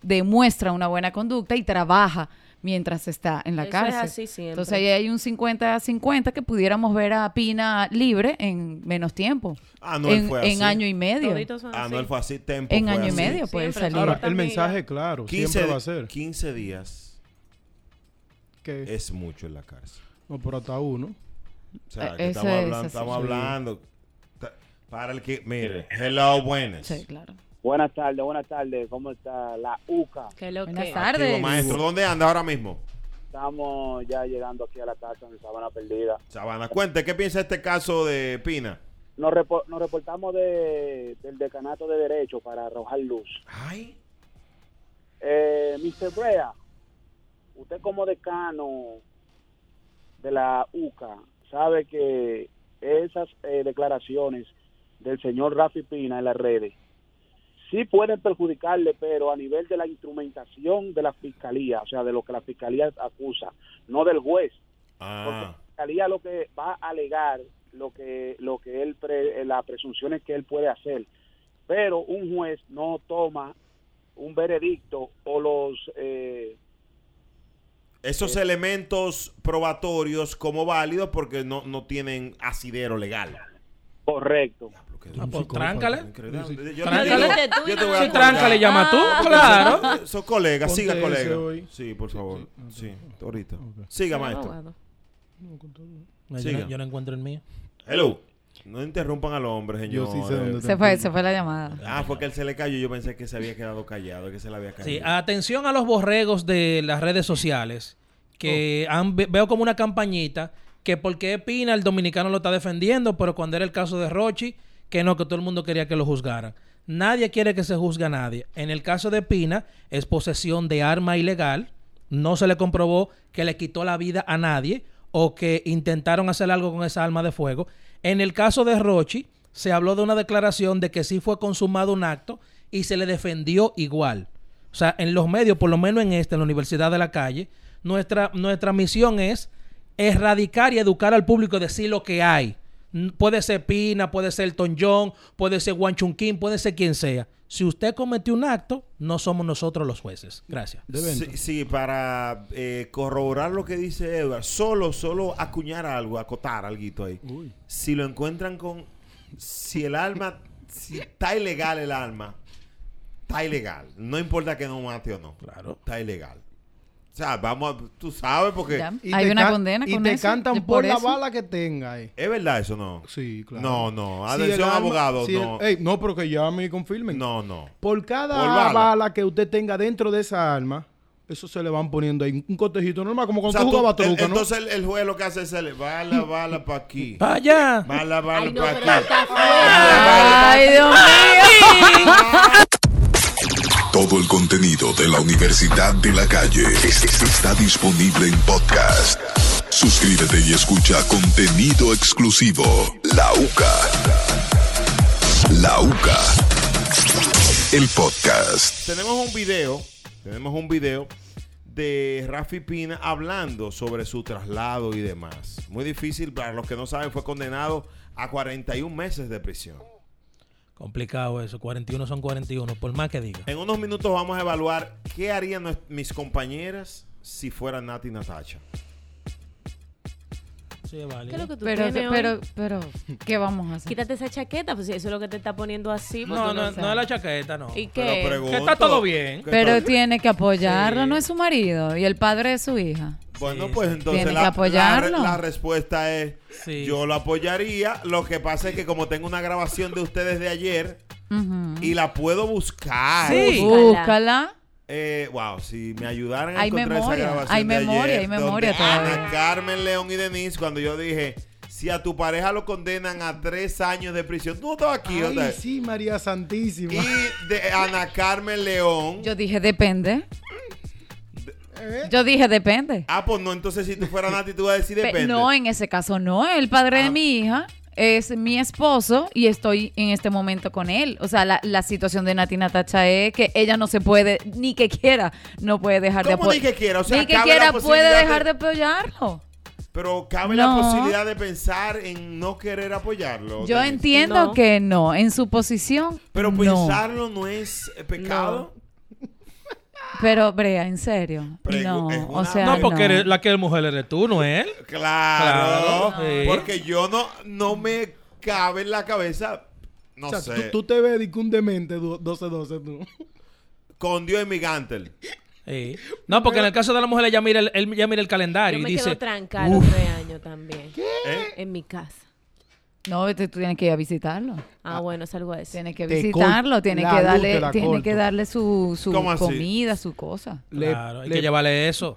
Speaker 5: demuestra una buena conducta y trabaja mientras está en la
Speaker 6: Eso es
Speaker 5: cárcel.
Speaker 6: así siempre.
Speaker 5: Entonces ahí hay un 50-50 que pudiéramos ver a Pina libre en menos tiempo.
Speaker 2: Ah, no, él
Speaker 5: en,
Speaker 2: fue
Speaker 5: en
Speaker 2: así.
Speaker 5: año y medio.
Speaker 2: Ah, él fue así, tempo
Speaker 5: En
Speaker 2: fue
Speaker 5: año y
Speaker 2: así.
Speaker 5: medio puede salir.
Speaker 7: Ahora, el mensaje, claro,
Speaker 2: 15,
Speaker 7: siempre va a ser
Speaker 2: 15 días
Speaker 7: que
Speaker 2: es mucho en la cárcel.
Speaker 7: no por hasta uno.
Speaker 2: O sea,
Speaker 5: Eh,
Speaker 2: que estamos
Speaker 5: es
Speaker 2: hablando, estamos hablando. Para el que, mire, hello, buenas.
Speaker 5: Sí, claro.
Speaker 10: Buenas tardes, buenas tardes. ¿Cómo está la UCA?
Speaker 6: Que lo
Speaker 5: Buenas
Speaker 6: que...
Speaker 5: tardes.
Speaker 2: Activo, maestro, ¿dónde anda ahora mismo?
Speaker 10: Estamos ya llegando aquí a la casa en Sabana Perdida.
Speaker 2: Sabana, cuente, ¿qué piensa este caso de Pina?
Speaker 10: Nos, repo- nos reportamos de, del decanato de Derecho para arrojar luz.
Speaker 2: Ay,
Speaker 10: Eh, Mr. Brea, usted como decano de la UCA sabe que esas eh, declaraciones del señor Rafi Pina en las redes sí pueden perjudicarle, pero a nivel de la instrumentación de la fiscalía, o sea, de lo que la fiscalía acusa, no del juez. Porque
Speaker 2: ah,
Speaker 10: la fiscalía lo que va a alegar lo que lo que él pre- las presunciones que él puede hacer pero un juez no toma un veredicto o los eh,
Speaker 2: esos elementos probatorios como válidos porque no, no tienen asidero legal.
Speaker 10: correcto
Speaker 4: Ah, pues, tráncale.
Speaker 2: Yo-
Speaker 4: Tráncale.
Speaker 2: yo- yo te voy a
Speaker 4: Si tráncale, llama tú,
Speaker 5: Ah,
Speaker 4: claro.
Speaker 2: Son colegas, siga colega. Sí, por favor. Sí, ahorita. Siga, maestro.
Speaker 4: yo,
Speaker 2: Siga.
Speaker 4: no, yo no encuentro el mío.
Speaker 2: Hello. No interrumpan al hombre,
Speaker 7: Yo
Speaker 2: señor.
Speaker 7: sí sé dónde
Speaker 5: Se fue, se fue la llamada.
Speaker 2: Ah, fue que él se le cayó. Yo pensé que se había quedado callado, que se le había caído.
Speaker 4: Sí, atención a los borregos de las redes sociales, que
Speaker 2: Oh.
Speaker 4: han- ve- veo como una campañita que porque Pina el dominicano lo está defendiendo, pero cuando era el caso de Rochi, que no, que todo el mundo quería que lo juzgaran. Nadie quiere que se juzgue a nadie. En el caso de Pina, es posesión de arma ilegal. No se le comprobó que le quitó la vida a nadie o que intentaron hacer algo con esa arma de fuego. En el caso de Rochi, se habló de una declaración de que sí fue consumado un acto y se le defendió igual. O sea, en los medios, por lo menos en este, en la Universidad de la Calle, nuestra, nuestra misión es erradicar y educar al público decir lo que hay. Puede ser Pina, puede ser Elton John, puede ser Juan Chunquín, puede ser quien sea. Si usted cometió un acto, no somos nosotros los jueces. Gracias.
Speaker 2: Sí, sí, para eh, corroborar lo que dice Edward, solo, solo acuñar algo, acotar algo ahí.
Speaker 7: Uy.
Speaker 2: Si lo encuentran con, si el alma, si está ilegal el alma, está ilegal. No importa que no mate o no.
Speaker 4: Claro.
Speaker 2: Está ilegal. O sea, vamos, a- tú sabes, porque
Speaker 5: Ya.
Speaker 7: Y
Speaker 5: Hay una condena
Speaker 7: Y
Speaker 5: con
Speaker 7: te
Speaker 5: eso,
Speaker 7: cantan por,
Speaker 5: por
Speaker 7: la
Speaker 5: eso.
Speaker 7: bala que tenga. eh.
Speaker 2: es verdad eso, no.
Speaker 7: Sí, claro.
Speaker 2: No, no.
Speaker 7: Si
Speaker 2: Atención, abogado,
Speaker 7: si el-
Speaker 2: no.
Speaker 7: Ey, no, pero que llamen y confirmen.
Speaker 2: No, no.
Speaker 7: Por cada
Speaker 2: Por bala.
Speaker 7: bala. que usted tenga dentro de esa arma, eso se le van poniendo ahí un cotejito normal, como
Speaker 2: O
Speaker 7: cuando
Speaker 2: sea,
Speaker 7: tú
Speaker 2: tú-
Speaker 7: jugabas
Speaker 2: el-
Speaker 7: truco, ¿no?
Speaker 2: entonces el, el juez lo que hace es el bala, bala para aquí.
Speaker 4: Vaya.
Speaker 2: Bala, bala
Speaker 6: Ay, no,
Speaker 2: para aquí.
Speaker 6: está
Speaker 5: Ay, Dios mío.
Speaker 1: Todo el contenido de la Universidad de la Calle es- es- está disponible en podcast. Suscríbete y escucha contenido exclusivo. La UCA. La UCA. El podcast.
Speaker 2: Tenemos un video, tenemos un video de Rafi Pina hablando sobre su traslado y demás. Muy difícil, para los que no saben, fue condenado a 41 meses de prisión.
Speaker 4: Complicado eso. 41 son 41, por más que diga.
Speaker 2: En unos minutos vamos a evaluar qué harían mis compañeras si fueran Nati Natacha.
Speaker 4: Sí, es válido.
Speaker 6: ¿Qué es lo que tú
Speaker 5: Pero,
Speaker 6: tienes hoy?
Speaker 5: pero, pero, ¿qué vamos a hacer?
Speaker 6: Quítate esa chaqueta, pues si eso es lo que te está poniendo así. pues
Speaker 4: No,
Speaker 6: tú
Speaker 4: no, no,
Speaker 6: sabes.
Speaker 4: es la chaqueta, no.
Speaker 6: ¿Y
Speaker 2: Pero
Speaker 6: qué?
Speaker 2: pregunto,
Speaker 4: Que está todo bien.
Speaker 2: ¿qué
Speaker 5: Pero
Speaker 2: tal?
Speaker 5: tiene que apoyarlo,
Speaker 4: Sí.
Speaker 5: no es su marido y el padre de su hija.
Speaker 2: Bueno,
Speaker 4: Sí,
Speaker 2: pues
Speaker 4: sí.
Speaker 2: entonces
Speaker 5: Tiene
Speaker 2: la,
Speaker 5: que
Speaker 2: la
Speaker 5: apoyarlo.
Speaker 2: re- la respuesta es
Speaker 4: Sí.
Speaker 2: yo lo apoyaría. Lo que pasa es que como tengo una grabación de ustedes de ayer
Speaker 5: Ujú.
Speaker 2: y la puedo buscar.
Speaker 4: Sí.
Speaker 5: Búscala.
Speaker 2: Eh, wow, si me ayudaran a
Speaker 5: Hay
Speaker 2: encontrar
Speaker 5: memoria,
Speaker 2: esa grabación
Speaker 5: hay
Speaker 2: de
Speaker 5: memoria,
Speaker 2: ayer,
Speaker 5: hay memoria todavía.
Speaker 2: Ana Carmen León y Denise, cuando yo dije, si a tu pareja lo condenan a tres años de prisión, tú no estabas aquí,
Speaker 7: Ay,
Speaker 2: ¿verdad?
Speaker 7: sí, María Santísima.
Speaker 2: Y de Ana Carmen León.
Speaker 5: Yo dije, depende.
Speaker 7: ¿Eh?
Speaker 5: Yo dije, depende.
Speaker 2: ah, pues no, entonces si tú fueras Nati, tú vas a decir
Speaker 5: Pe-
Speaker 2: depende.
Speaker 5: No, en ese caso no. El padre
Speaker 2: Ah.
Speaker 5: de mi hija es mi esposo y estoy en este momento con él. O sea, la, la situación de Nati Natacha es que ella no se puede, ni que quiera, no puede dejar de
Speaker 2: ¿Cómo
Speaker 5: apoyar.
Speaker 2: ni que quiera? O sea,
Speaker 5: ni que quiera puede dejar
Speaker 2: de-
Speaker 5: de apoyarlo.
Speaker 2: Pero cabe la posibilidad de pensar en no querer apoyarlo.
Speaker 5: Yo entiendo
Speaker 6: No.
Speaker 5: que no. En su posición,
Speaker 2: Pero
Speaker 5: no.
Speaker 2: pensarlo no es pecado.
Speaker 5: Pero, Brea, en serio.
Speaker 2: Pregu-
Speaker 5: no, o sea,
Speaker 4: no, porque
Speaker 5: no.
Speaker 4: eres- la que es mujer eres tú, no él.
Speaker 2: Claro.
Speaker 4: Claro, sí.
Speaker 2: Porque yo no, no me cabe en la cabeza. No
Speaker 7: o sea,
Speaker 2: sé.
Speaker 7: tú, tú te ves de un demente du- 12-12 tú.
Speaker 2: Con Dios en mi gantel.
Speaker 4: Sí. No, porque en el caso de la mujer ella mira el, él ya mira el
Speaker 6: Yo
Speaker 4: calendario
Speaker 6: me
Speaker 4: y dice,
Speaker 6: quedo trancada los tres años también.
Speaker 2: ¿Eh?
Speaker 6: En mi casa.
Speaker 5: No, tú tienes que ir a visitarlo.
Speaker 6: Ah, bueno, es algo así.
Speaker 5: Tienes que
Speaker 7: Te
Speaker 5: visitarlo, tienes
Speaker 7: la
Speaker 5: que
Speaker 7: luz,
Speaker 5: darle, que darle su, su
Speaker 2: ¿Cómo así?
Speaker 5: comida, su cosa.
Speaker 7: Le,
Speaker 4: Claro, hay
Speaker 7: le-
Speaker 4: que llevarle eso.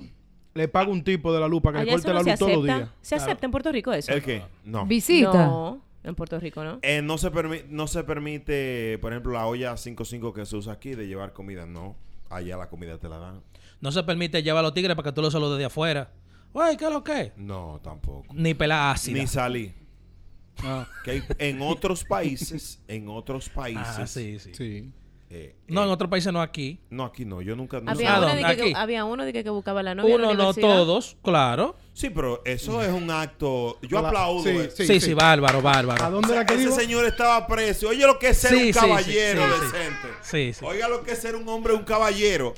Speaker 7: le paga un tipo de la luz para que le
Speaker 6: Allá
Speaker 7: corte
Speaker 6: eso no
Speaker 7: la
Speaker 6: se
Speaker 7: luz todos los
Speaker 6: acepta.
Speaker 7: días.
Speaker 6: ¿Se acepta en Puerto Rico eso?
Speaker 2: ¿El qué? No.
Speaker 5: Visita.
Speaker 6: No, en Puerto Rico no.
Speaker 2: Eh, no, se permi- no se permite, por ejemplo, la olla 5.5 que se usa aquí de llevar comida. No. Allá la comida te la dan.
Speaker 4: No se permite llevar a los tigres para que tú los saludes de afuera. Güey, ¿qué es lo que?
Speaker 2: No, tampoco.
Speaker 4: Ni pelada ácida.
Speaker 2: Ni salí.
Speaker 7: Ah,
Speaker 2: Que hay- en otros países, en otros países.
Speaker 4: Ah, sí, sí.
Speaker 7: sí.
Speaker 2: eh,
Speaker 4: No,
Speaker 2: eh,
Speaker 4: en otros países no aquí.
Speaker 2: no, aquí no. Yo nunca.
Speaker 6: Había
Speaker 2: sé.
Speaker 4: ¿A
Speaker 6: uno, de que,
Speaker 4: Aquí.
Speaker 6: había uno de que, que buscaba la novia. la
Speaker 4: Uno, no todos, claro.
Speaker 2: Sí, pero eso es un acto. Yo
Speaker 7: Hola.
Speaker 2: aplaudo.
Speaker 7: Sí,
Speaker 2: eh.
Speaker 7: sí.
Speaker 4: Sí, sí, bárbaro,
Speaker 7: ¿A
Speaker 4: bárbaro.
Speaker 7: dónde era que
Speaker 2: Ese señor estaba preso. Oye lo que es ser
Speaker 4: Sí,
Speaker 2: un caballero
Speaker 4: sí, sí.
Speaker 2: decente.
Speaker 4: Sí, sí.
Speaker 2: Oiga lo que es ser un hombre, un caballero.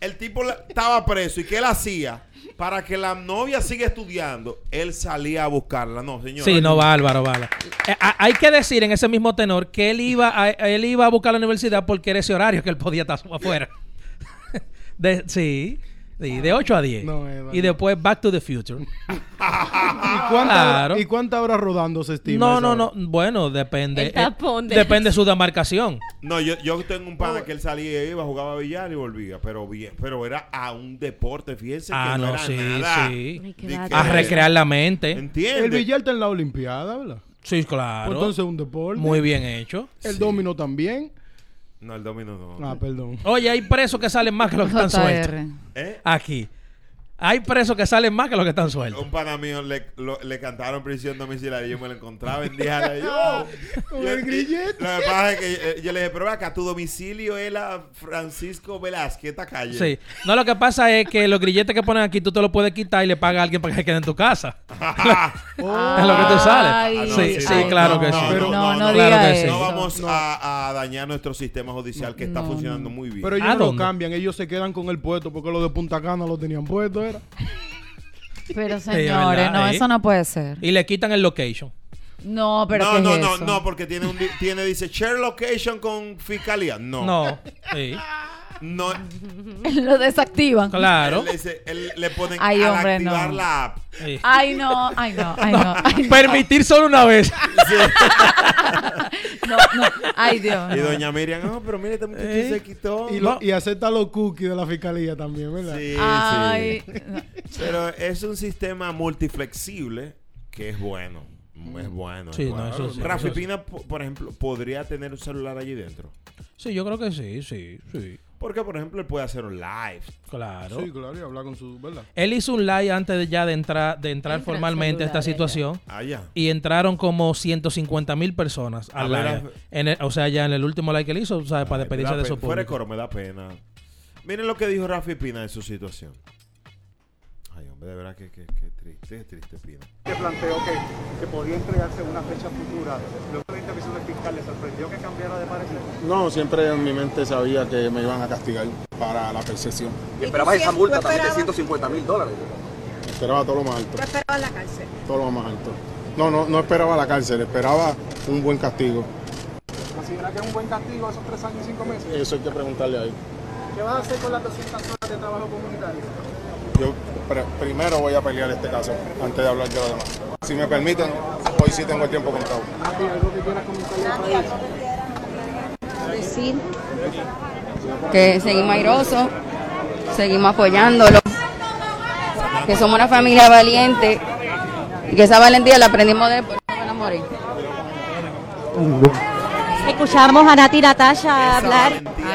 Speaker 2: El tipo la- estaba preso y ¿qué él hacía? Para que la novia siga estudiando, él salía a buscarla. No, señor.
Speaker 4: Sí, no, bárbaro, bárbaro. Eh, a- hay que decir en ese mismo tenor que él iba a, él iba a buscar la universidad porque era ese horario que él podía estar afuera. De, sí, sí, de 8 a 10.
Speaker 7: No, Eva,
Speaker 4: y después Back to the Future.
Speaker 7: ¿Y cuántas
Speaker 4: Claro.
Speaker 7: ¿y cuántas horas rodando se estima?
Speaker 4: No, no,
Speaker 7: hora?
Speaker 4: no. Bueno, depende.
Speaker 6: El tapón
Speaker 4: eh,
Speaker 6: de-
Speaker 4: depende de su demarcación.
Speaker 2: No, yo, yo tengo un pana que él salía y iba, jugaba billar y volvía. Pero bien, pero era a un deporte, fíjense
Speaker 4: Ah,
Speaker 2: que no,
Speaker 4: no,
Speaker 2: era
Speaker 4: sí,
Speaker 2: nada.
Speaker 4: sí. A recrear la mente.
Speaker 7: El
Speaker 2: ¿Entiendes?
Speaker 7: billar está en la Olimpiada, ¿verdad?
Speaker 4: Sí, claro.
Speaker 7: Pues entonces es un deporte.
Speaker 4: Muy bien hecho.
Speaker 7: El domino también.
Speaker 2: No, el domino no.
Speaker 7: Ah, perdón.
Speaker 4: Oye, hay presos que salen más que los que están sueltos.
Speaker 2: ¿Eh?
Speaker 4: Aquí. Hay presos que salen más que los que están sueltos.
Speaker 2: Un pana mío le, lo- le cantaron prisión domiciliaria y yo me lo encontraba en yo,
Speaker 7: Con el grillete.
Speaker 2: Lo que pasa es que eh, yo le dije, pero acá, tu domicilio es la Francisco Velázquez, esta calle.
Speaker 4: Sí. No, lo que pasa es que los grilletes que ponen aquí tú te los puedes quitar y le pagas a alguien para que se quede en tu casa.
Speaker 7: Oh,
Speaker 4: Es lo que te sale.
Speaker 5: Ay,
Speaker 4: sí, claro
Speaker 2: no,
Speaker 4: que sí.
Speaker 7: Pero-
Speaker 5: no, no,
Speaker 4: claro
Speaker 5: diga
Speaker 4: que sí.
Speaker 5: eso.
Speaker 2: No vamos
Speaker 7: No.
Speaker 2: A, a dañar nuestro sistema judicial que está funcionando
Speaker 5: no.
Speaker 2: muy bien.
Speaker 7: Pero ellos
Speaker 4: ¿A
Speaker 7: no lo cambian, ellos se quedan con el puesto porque los de Punta Cana lo tenían puesto, era.
Speaker 5: Pero
Speaker 4: es
Speaker 5: señores,
Speaker 4: verdad,
Speaker 5: no,
Speaker 4: ¿eh?
Speaker 5: eso no puede ser.
Speaker 4: Y le quitan el location.
Speaker 5: No, pero
Speaker 2: no,
Speaker 5: ¿qué
Speaker 2: no,
Speaker 5: es
Speaker 2: no,
Speaker 5: eso?
Speaker 2: no, porque tiene un di- tiene dice share location con fiscalía. No.
Speaker 4: No. Sí.
Speaker 2: No,
Speaker 5: Lo desactivan.
Speaker 4: Claro.
Speaker 2: él le, dice- él le ponen
Speaker 5: Ay,
Speaker 2: al
Speaker 5: hombre,
Speaker 2: activar
Speaker 5: no.
Speaker 2: la app.
Speaker 4: Sí.
Speaker 5: Ay, no, ay, no, ay, no. Ay, no.
Speaker 4: Permitir solo una vez.
Speaker 5: No, no. Ay, Dios.
Speaker 2: Y
Speaker 5: no.
Speaker 2: doña Miriam, no, pero mire, este muchacho
Speaker 4: Eh,
Speaker 2: se quitó.
Speaker 7: Y, lo- y acepta los cookies de la fiscalía también, ¿verdad?
Speaker 2: Sí,
Speaker 5: Ay,
Speaker 2: sí.
Speaker 5: no.
Speaker 2: Pero es un sistema multiflexible que es bueno. Es bueno. es
Speaker 4: Sí, no,
Speaker 2: bueno.
Speaker 4: eso sí,
Speaker 2: Rafi
Speaker 4: eso sí.
Speaker 2: Pina, po- por ejemplo, podría tener un celular allí dentro.
Speaker 4: Sí, yo creo que sí, sí, sí.
Speaker 2: Porque, por ejemplo, él puede hacer un live.
Speaker 4: Claro.
Speaker 7: Sí, claro, y hablar con su, ¿verdad?
Speaker 4: Él hizo un live antes de ya de entrar, de entrar
Speaker 5: Entra
Speaker 4: formalmente a esta situación.
Speaker 2: Allá.
Speaker 4: Y entraron como 150 mil personas al
Speaker 2: A ver,
Speaker 4: live. En el- o sea, ya en el último live que él hizo, ¿sabes? Para despedirse de su
Speaker 2: pena. Fuera de
Speaker 4: público.
Speaker 2: coro, me da pena. Miren lo que dijo Rafi Pina de su situación. Hombre, de verdad que, que, que triste, es triste Pina.
Speaker 11: que planteó que, que podía entregarse en una fecha futura. Luego de la intervención del fiscal, ¿le sorprendió que cambiara de parecer?
Speaker 12: No, siempre en mi mente sabía que me iban a castigar para la percepción.
Speaker 13: Y esperabas esa multa también de 150 mil dólares.
Speaker 12: Esperaba todo lo más alto,
Speaker 14: ¿Tú esperabas la cárcel?
Speaker 12: todo lo más alto. No, no, no esperaba la cárcel, esperaba un buen castigo.
Speaker 11: ¿Considera que es un buen castigo esos tres años y cinco meses?
Speaker 12: Eso hay que preguntarle a él.
Speaker 11: ¿Qué vas a hacer con las 200 horas de trabajo comunitario?
Speaker 12: Yo primero voy a pelear este caso antes de hablar de lo demás. Si me permiten, hoy sí tengo el tiempo contado.
Speaker 14: Decir que seguimos airosos, seguimos apoyándolo, que somos una familia valiente y que esa valentía la aprendimos de.
Speaker 6: Escuchamos a Nati Natasha hablar.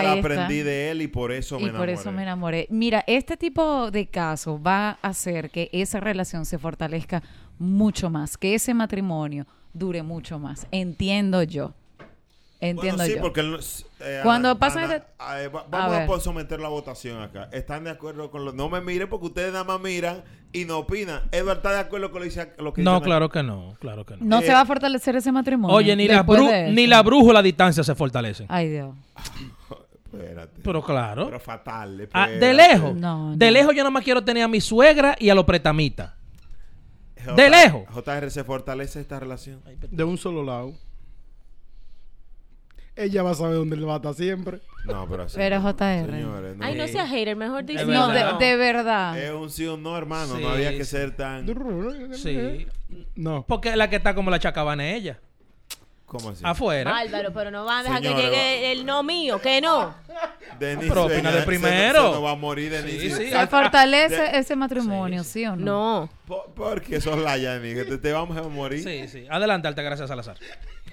Speaker 5: Está.
Speaker 2: aprendí de él y por eso me
Speaker 5: Y por eso
Speaker 2: enamoré.
Speaker 5: me enamoré. Mira, este tipo de casos va a hacer que esa relación se fortalezca mucho más, que ese matrimonio dure mucho más. Entiendo yo. Entiendo
Speaker 2: Bueno, sí,
Speaker 5: yo.
Speaker 2: porque eh,
Speaker 5: Cuando
Speaker 2: Ana-
Speaker 5: pasa
Speaker 2: Ana,
Speaker 5: este-
Speaker 2: eh, va-
Speaker 5: A
Speaker 2: vamos a, por someter la votación acá. ¿Están de acuerdo con lo.? No me miren porque ustedes nada más miran y no opinan. Edward está de acuerdo con lo, dice- lo que
Speaker 4: No,
Speaker 2: dicen
Speaker 4: claro que no, claro que no.
Speaker 5: No
Speaker 2: Eh,
Speaker 5: se va a fortalecer ese matrimonio.
Speaker 4: Oye, ni la, bru-
Speaker 5: de
Speaker 4: ni la brújula a distancia se fortalecen.
Speaker 5: Ay, Dios.
Speaker 2: Espérate.
Speaker 4: Pero claro.
Speaker 2: Pero fatal.
Speaker 4: Ah, de lejos.
Speaker 5: No,
Speaker 4: De
Speaker 5: no.
Speaker 4: lejos yo nada más quiero tener a mi suegra y a los pretamitas. De lejos.
Speaker 2: JR se fortalece esta relación.
Speaker 7: De un solo lado. Ella va a saber dónde le va a estar siempre.
Speaker 2: No, pero así.
Speaker 5: Pero. JR.
Speaker 2: Señores, no.
Speaker 6: Ay, no seas hater, mejor dice.
Speaker 5: No, de,
Speaker 4: verdad.
Speaker 5: de verdad.
Speaker 2: Es un sí o un no, hermano.
Speaker 4: Sí,
Speaker 2: no había que ser tan.
Speaker 4: Sí.
Speaker 7: No.
Speaker 4: Porque la que está como la chacabana es ella.
Speaker 2: ¿Cómo así?
Speaker 4: Afuera.
Speaker 6: Bárbaro, pero no van a dejar que llegue el no mío, que no.
Speaker 2: Denise,
Speaker 4: Pero opina
Speaker 2: venga,
Speaker 4: de
Speaker 2: se-
Speaker 4: primero.
Speaker 2: Se, nos va a morir, Denise.
Speaker 4: Sí, sí.
Speaker 5: ¿Se fortalece
Speaker 2: De-
Speaker 5: ese matrimonio, sí, o no?
Speaker 6: No.
Speaker 2: Po- Porque sos la Denise. Te, te vamos a morir.
Speaker 4: Sí, sí. Adelante, Altagracia Salazar.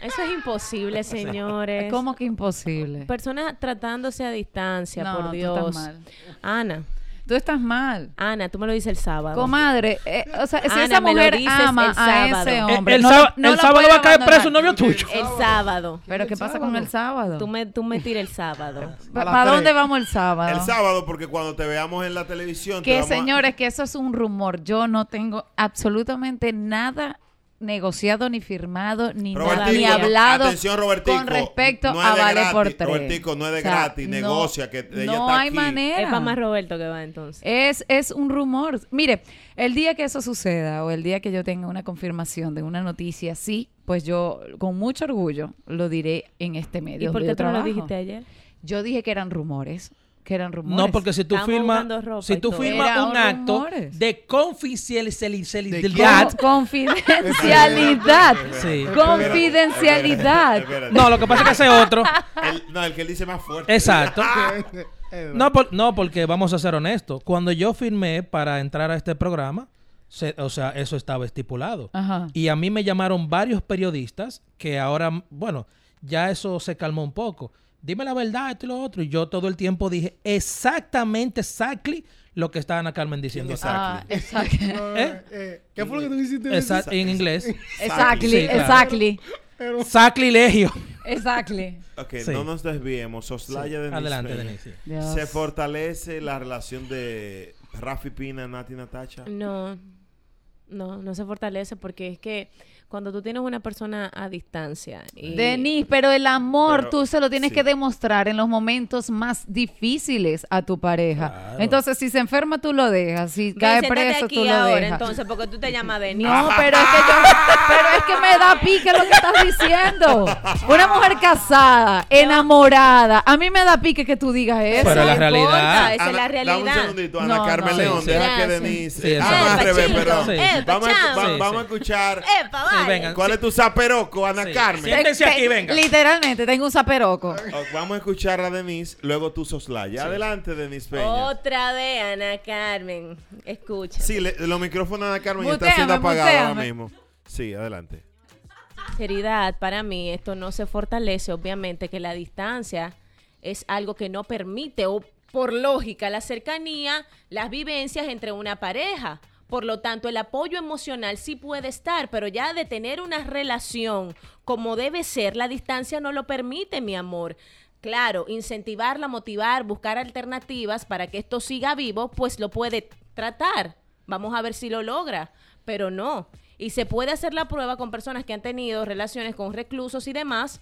Speaker 6: Eso es imposible, señores.
Speaker 5: ¿Cómo que imposible?
Speaker 6: Personas tratándose a distancia,
Speaker 5: No,
Speaker 6: por
Speaker 5: tú
Speaker 6: Dios.
Speaker 5: estás mal.
Speaker 6: Ana,
Speaker 5: Tú estás mal.
Speaker 6: Ana, tú me lo dices el sábado.
Speaker 5: Comadre, eh, o sea, si
Speaker 6: Ana,
Speaker 5: esa mujer ama
Speaker 6: el
Speaker 5: a
Speaker 6: sábado.
Speaker 5: ese hombre,
Speaker 4: el
Speaker 5: no,
Speaker 4: sábado-
Speaker 5: no
Speaker 4: el
Speaker 5: lo
Speaker 4: sábado va a caer preso un novio tuyo.
Speaker 6: El sábado.
Speaker 5: Pero ¿qué pasa con el sábado?
Speaker 6: Tú me, tú me tiras el sábado.
Speaker 5: ¿Para dónde vamos el sábado?
Speaker 2: El sábado, porque cuando te veamos en la televisión. te
Speaker 5: Que
Speaker 2: a-
Speaker 5: señores, que eso es un rumor. Yo no tengo absolutamente nada negociado ni firmado ni nada ni hablado
Speaker 2: atención,
Speaker 5: con respecto
Speaker 2: no
Speaker 5: a Vale
Speaker 2: gratis,
Speaker 5: por tres.
Speaker 2: Robertico, no es de
Speaker 5: O sea,
Speaker 2: gratis,
Speaker 5: no-
Speaker 2: negocia, que ella
Speaker 5: no
Speaker 2: está
Speaker 5: hay
Speaker 2: aquí.
Speaker 5: manera.
Speaker 6: Es para más Roberto que va entonces.
Speaker 5: Es, es un rumor. Mire, el día que eso suceda o el día que yo tenga una confirmación de una noticia, sí, pues yo con mucho orgullo lo diré en este medio.
Speaker 6: ¿Y por qué tú no lo dijiste ayer?
Speaker 5: Yo dije que eran rumores. Que eran rumores.
Speaker 4: No, porque si tú firmas si tú firmas un acto
Speaker 5: rumores.
Speaker 4: de confidencialidad,
Speaker 5: Con- confidencialidad.
Speaker 4: Sí.
Speaker 5: Confidencialidad.
Speaker 4: No, lo que pasa es que ese otro.
Speaker 2: El- no, el que él dice más fuerte.
Speaker 4: Exacto.
Speaker 7: Eh,
Speaker 4: No, por- no, porque vamos a ser honestos. Cuando yo firmé para entrar a este programa, se- o sea, eso estaba estipulado.
Speaker 5: Ajá.
Speaker 4: Y a mí me llamaron varios periodistas que ahora, bueno, ya eso se calmó un poco. Dime la verdad, esto y lo otro. Y yo todo el tiempo dije exactamente, exactly lo que estaba Ana Carmen diciendo.
Speaker 2: ¿Quién es
Speaker 5: Ah, exacto.
Speaker 4: ¿Eh?
Speaker 7: eh, ¿Qué fue lo que tú hiciste?
Speaker 4: Exa- en inglés.
Speaker 5: Exactly,
Speaker 4: Sí, claro.
Speaker 5: exactly.
Speaker 4: Sacrilegio.
Speaker 5: Exactly.
Speaker 2: Ok,
Speaker 4: Sí.
Speaker 2: no nos desviemos. Soslaya de
Speaker 4: Adelante, Denise.
Speaker 5: Dios.
Speaker 2: Se fortalece la relación de Rafi Pina, Nati Natacha.
Speaker 6: No, no, no se fortalece porque es que cuando tú tienes una persona a distancia. Y...
Speaker 5: Denis, pero el amor
Speaker 2: Pero,
Speaker 5: tú se lo tienes
Speaker 2: sí.
Speaker 5: que demostrar en los momentos más difíciles a tu pareja.
Speaker 2: Claro.
Speaker 5: Entonces, si se enferma, tú lo dejas. Si
Speaker 6: Ven,
Speaker 5: cae preso,
Speaker 6: aquí
Speaker 5: tú lo
Speaker 6: ahora,
Speaker 5: dejas.
Speaker 6: entonces, porque tú te llamas Denis.
Speaker 5: No, pero es que yo, pero es que me da pique lo que estás diciendo. Una mujer casada, enamorada, a mí me da pique que tú digas eso.
Speaker 4: Pero la
Speaker 6: No
Speaker 4: realidad-
Speaker 6: importa, esa es la realidad.
Speaker 2: Dame un segundito, Ana
Speaker 5: No,
Speaker 2: Carmen
Speaker 5: no.
Speaker 2: León,
Speaker 4: Sí,
Speaker 2: deja
Speaker 6: sí.
Speaker 2: que. Denise.
Speaker 4: Sí,
Speaker 2: ah, al revés, perdón. Vamos, a,
Speaker 6: chamo.
Speaker 2: va-
Speaker 4: Sí,
Speaker 2: vamos a
Speaker 4: sí.
Speaker 2: escuchar.
Speaker 6: Epa,
Speaker 4: Vengan.
Speaker 2: ¿Cuál es tu zaperoco, Ana
Speaker 4: Sí.
Speaker 2: Carmen?
Speaker 4: Siéntense
Speaker 5: Te-
Speaker 4: aquí, venga.
Speaker 5: Literalmente, tengo un zaperoco.
Speaker 2: Oh, Vamos a escuchar a Denise, luego tú soslaya. Adelante, Denise Peña.
Speaker 6: Otra vez, Ana Carmen. Escucha.
Speaker 2: Sí, le- los micrófonos de Ana Carmen están
Speaker 5: Muteame,
Speaker 2: siendo apagados ahora
Speaker 5: muteame.
Speaker 2: mismo. Sí, adelante.
Speaker 6: sinceridad, para mí esto no se fortalece, obviamente que la distancia es algo que no permite o por lógica la cercanía, las vivencias entre una pareja. Por lo tanto, el apoyo emocional sí puede estar, pero ya de tener una relación como debe ser, la distancia no lo permite, mi amor. Claro, incentivarla, motivar, buscar alternativas para que esto siga vivo, pues lo puede tratar. Vamos a ver si lo logra, pero no. Y se puede hacer la prueba con personas que han tenido relaciones con reclusos y demás,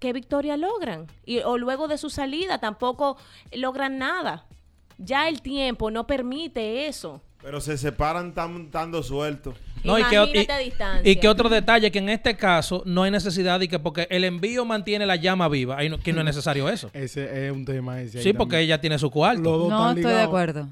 Speaker 6: ¿qué victoria logran? Y, o luego de su salida tampoco logran nada. Ya el tiempo no permite eso.
Speaker 2: Pero se separan tan, dando suelto.
Speaker 4: No, y que, y-
Speaker 6: distancia.
Speaker 4: y que otro detalle, que en este caso no hay necesidad de que, porque el envío mantiene la llama viva, ahí no, que no es necesario eso.
Speaker 7: Ese es un tema ese.
Speaker 4: Sí, porque
Speaker 7: también.
Speaker 4: ella tiene su cuarto.
Speaker 5: No estoy de acuerdo.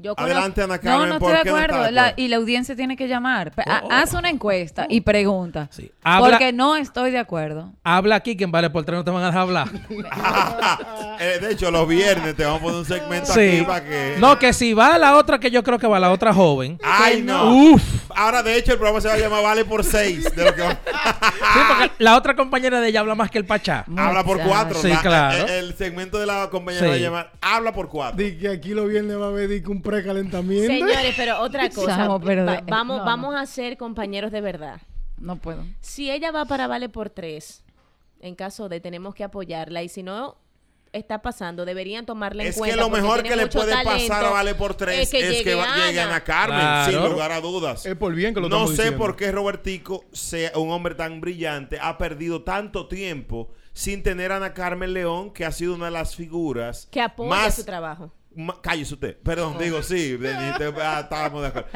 Speaker 6: Yo
Speaker 2: Adelante, Ana
Speaker 5: No,
Speaker 2: Carmen.
Speaker 5: no
Speaker 2: ¿por
Speaker 5: estoy de
Speaker 2: qué no
Speaker 5: acuerdo.
Speaker 2: de
Speaker 5: La- y la audiencia tiene que llamar.
Speaker 4: Oh.
Speaker 5: Haz una encuesta y pregunta.
Speaker 4: Sí. Habla-
Speaker 5: Porque no estoy de acuerdo.
Speaker 4: Habla aquí, quien vale por tres no te van a dejar hablar.
Speaker 2: Eh, de hecho, los viernes te vamos a poner un segmento
Speaker 4: Sí.
Speaker 2: aquí para que.
Speaker 4: No, que si va la otra, que yo creo que va la otra joven.
Speaker 2: Ay, no.
Speaker 4: Uf.
Speaker 2: Ahora, de hecho, el programa se va a llamar Vale por 6. De lo que va-
Speaker 4: Sí, porque la otra compañera de ella habla más que el Pachá.
Speaker 2: Habla por cuatro.
Speaker 4: Sí,
Speaker 2: La-
Speaker 4: claro.
Speaker 2: El, el segmento de la compañera
Speaker 4: Sí.
Speaker 2: va a llamar Habla por cuatro.
Speaker 7: Di que aquí los viernes va a haber di que un precalentamiento.
Speaker 6: Señores, pero otra cosa.
Speaker 5: Chamo, pero
Speaker 6: va-
Speaker 5: de-
Speaker 6: vamos,
Speaker 5: no,
Speaker 6: vamos a ser compañeros de verdad.
Speaker 5: No puedo.
Speaker 6: Si ella va para Vale por tres, en caso de tenemos que apoyarla, y si no está pasando, deberían tomarla en
Speaker 2: Es
Speaker 6: cuenta.
Speaker 2: que lo mejor que le puede pasar a Vale por 3 es que, va- llegue Ana Carmen,
Speaker 4: Claro.
Speaker 2: sin lugar a dudas.
Speaker 7: Es por bien que lo
Speaker 2: No sé
Speaker 7: diciendo.
Speaker 2: por qué Robertico, sea un hombre tan brillante, ha perdido tanto tiempo sin tener a Ana Carmen León, que ha sido una de las figuras
Speaker 6: Que apoya
Speaker 2: más
Speaker 6: su trabajo.
Speaker 2: Ma- cállese usted. Perdón, digo sí. Ah, estábamos de acuerdo.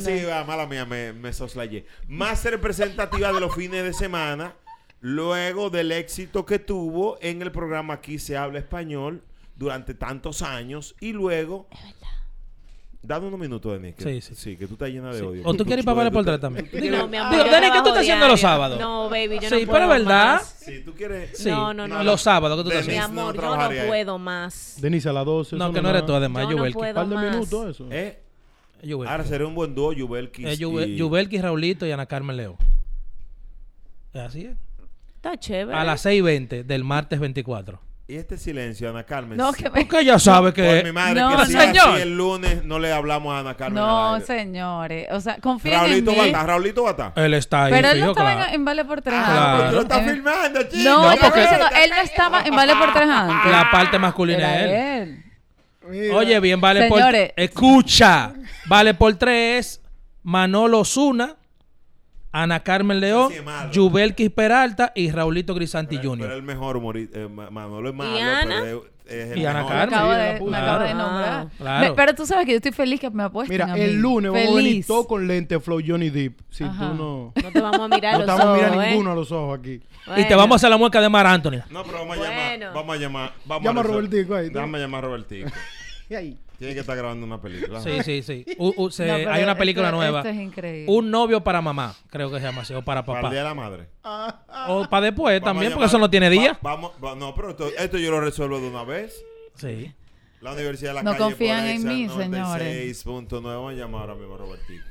Speaker 2: Sí, va, mala mía, me, me soslayé. Más representativa de los fines de semana, luego del éxito que tuvo en el programa Aquí se habla español durante tantos años y luego... Dame unos minutos, Denis. Que,
Speaker 4: Sí, sí.
Speaker 2: que tú estás llena de odio.
Speaker 4: O tú quieres ir para Vale por tres también.
Speaker 6: No, mi amor,
Speaker 4: Digo, Dani, ¿qué tú estás haciendo los sábados?
Speaker 6: No, baby, yo
Speaker 4: Sí,
Speaker 6: no
Speaker 4: pero
Speaker 6: puedo
Speaker 4: es verdad.
Speaker 6: más.
Speaker 2: Si tú quieres...
Speaker 4: Sí,
Speaker 6: No, no, no.
Speaker 4: los sábados que tú
Speaker 2: Denis,
Speaker 6: Mi
Speaker 4: estás haciendo.
Speaker 6: amor,
Speaker 2: no
Speaker 6: yo no puedo más.
Speaker 7: Denise a las 12.
Speaker 4: No, que no eres tú, además,
Speaker 6: Yo no
Speaker 7: Un par de minutos eso.
Speaker 2: ¿Eh? Ahora sería un buen dúo, Yubelkis.
Speaker 4: Es Yube-
Speaker 2: y-
Speaker 4: Yubelki, Raulito y Ana Carmen. Es así es.
Speaker 6: Está chévere.
Speaker 4: A las 6.20 del martes 24.
Speaker 2: Y este silencio, Ana Carmen.
Speaker 5: No, que me-
Speaker 4: Porque ella sabe
Speaker 2: Por
Speaker 4: que...
Speaker 2: mi madre,
Speaker 5: No,
Speaker 2: que si así el lunes no le hablamos a Ana Carmen.
Speaker 5: No, señores. O sea, confíen
Speaker 2: Raulito
Speaker 5: en
Speaker 2: va a
Speaker 5: mí.
Speaker 2: estar, Raulito va a estar.
Speaker 4: Él está ahí,
Speaker 5: Pero él no estaba en-
Speaker 4: claro.
Speaker 5: en, Vale por tres
Speaker 4: Claro.
Speaker 5: antes.
Speaker 2: Estás
Speaker 5: Eh,
Speaker 2: filmando, chico.
Speaker 5: No,
Speaker 4: porque-
Speaker 5: él no estaba en Vale por tres antes.
Speaker 4: La parte masculina
Speaker 5: Era
Speaker 4: es él. Oye, bien, vale
Speaker 5: Señores.
Speaker 4: por... Escucha. Vale por tres. Manolo Zuna, Ana Carmen León. Yubelkis Peralta y Raulito Grisanti
Speaker 2: Pero
Speaker 4: Jr.
Speaker 2: el mejor humorista. eh, Ma- Manolo es malo,
Speaker 6: Ana?
Speaker 2: pero es, es el
Speaker 4: Y Ana
Speaker 2: mejor.
Speaker 5: Me
Speaker 4: Carmen.
Speaker 5: acabo de, me acabo nombrar.
Speaker 4: Claro.
Speaker 5: Me- pero tú sabes que yo estoy feliz que me apuesten
Speaker 7: Mira,
Speaker 5: a mí.
Speaker 7: el lunes vamos a venir
Speaker 5: Feliz.
Speaker 7: todo con lente Flow Johnny Depp. Si
Speaker 5: Ajá.
Speaker 7: tú no.
Speaker 6: No te vamos a mirar
Speaker 7: No
Speaker 6: los
Speaker 7: te vamos a
Speaker 6: ojos,
Speaker 7: mirar
Speaker 6: ¿eh?
Speaker 7: ninguno a los ojos aquí.
Speaker 4: Y te vamos a hacer la mueca de Mar Anthony.
Speaker 2: No, pero vamos a
Speaker 6: Bueno.
Speaker 2: llamar. Vamos a llamar. Vamos
Speaker 7: Llama a Robertico ahí, tú.
Speaker 2: Déjame llamar a Robertico.
Speaker 7: Y ahí.
Speaker 2: Tiene que estar grabando una película.
Speaker 4: Sí, sí, sí. U- u- se-
Speaker 5: No, pero
Speaker 4: hay una película
Speaker 5: esto-
Speaker 4: nueva.
Speaker 5: esto es increíble.
Speaker 4: Un novio para mamá, creo que se llama así, o para
Speaker 2: Para el Día de
Speaker 4: papá.
Speaker 2: la Madre.
Speaker 4: O para después
Speaker 2: Vamos
Speaker 4: también, porque eso no tiene día.
Speaker 2: Va- vamos, va- no, pero esto, esto yo lo resuelvo de una vez.
Speaker 4: Sí.
Speaker 2: La Universidad de la
Speaker 5: No
Speaker 2: Calle
Speaker 5: confían
Speaker 2: por
Speaker 5: en mí, señores.
Speaker 2: 96.9. Vamos a llamar ahora mismo a Robertico.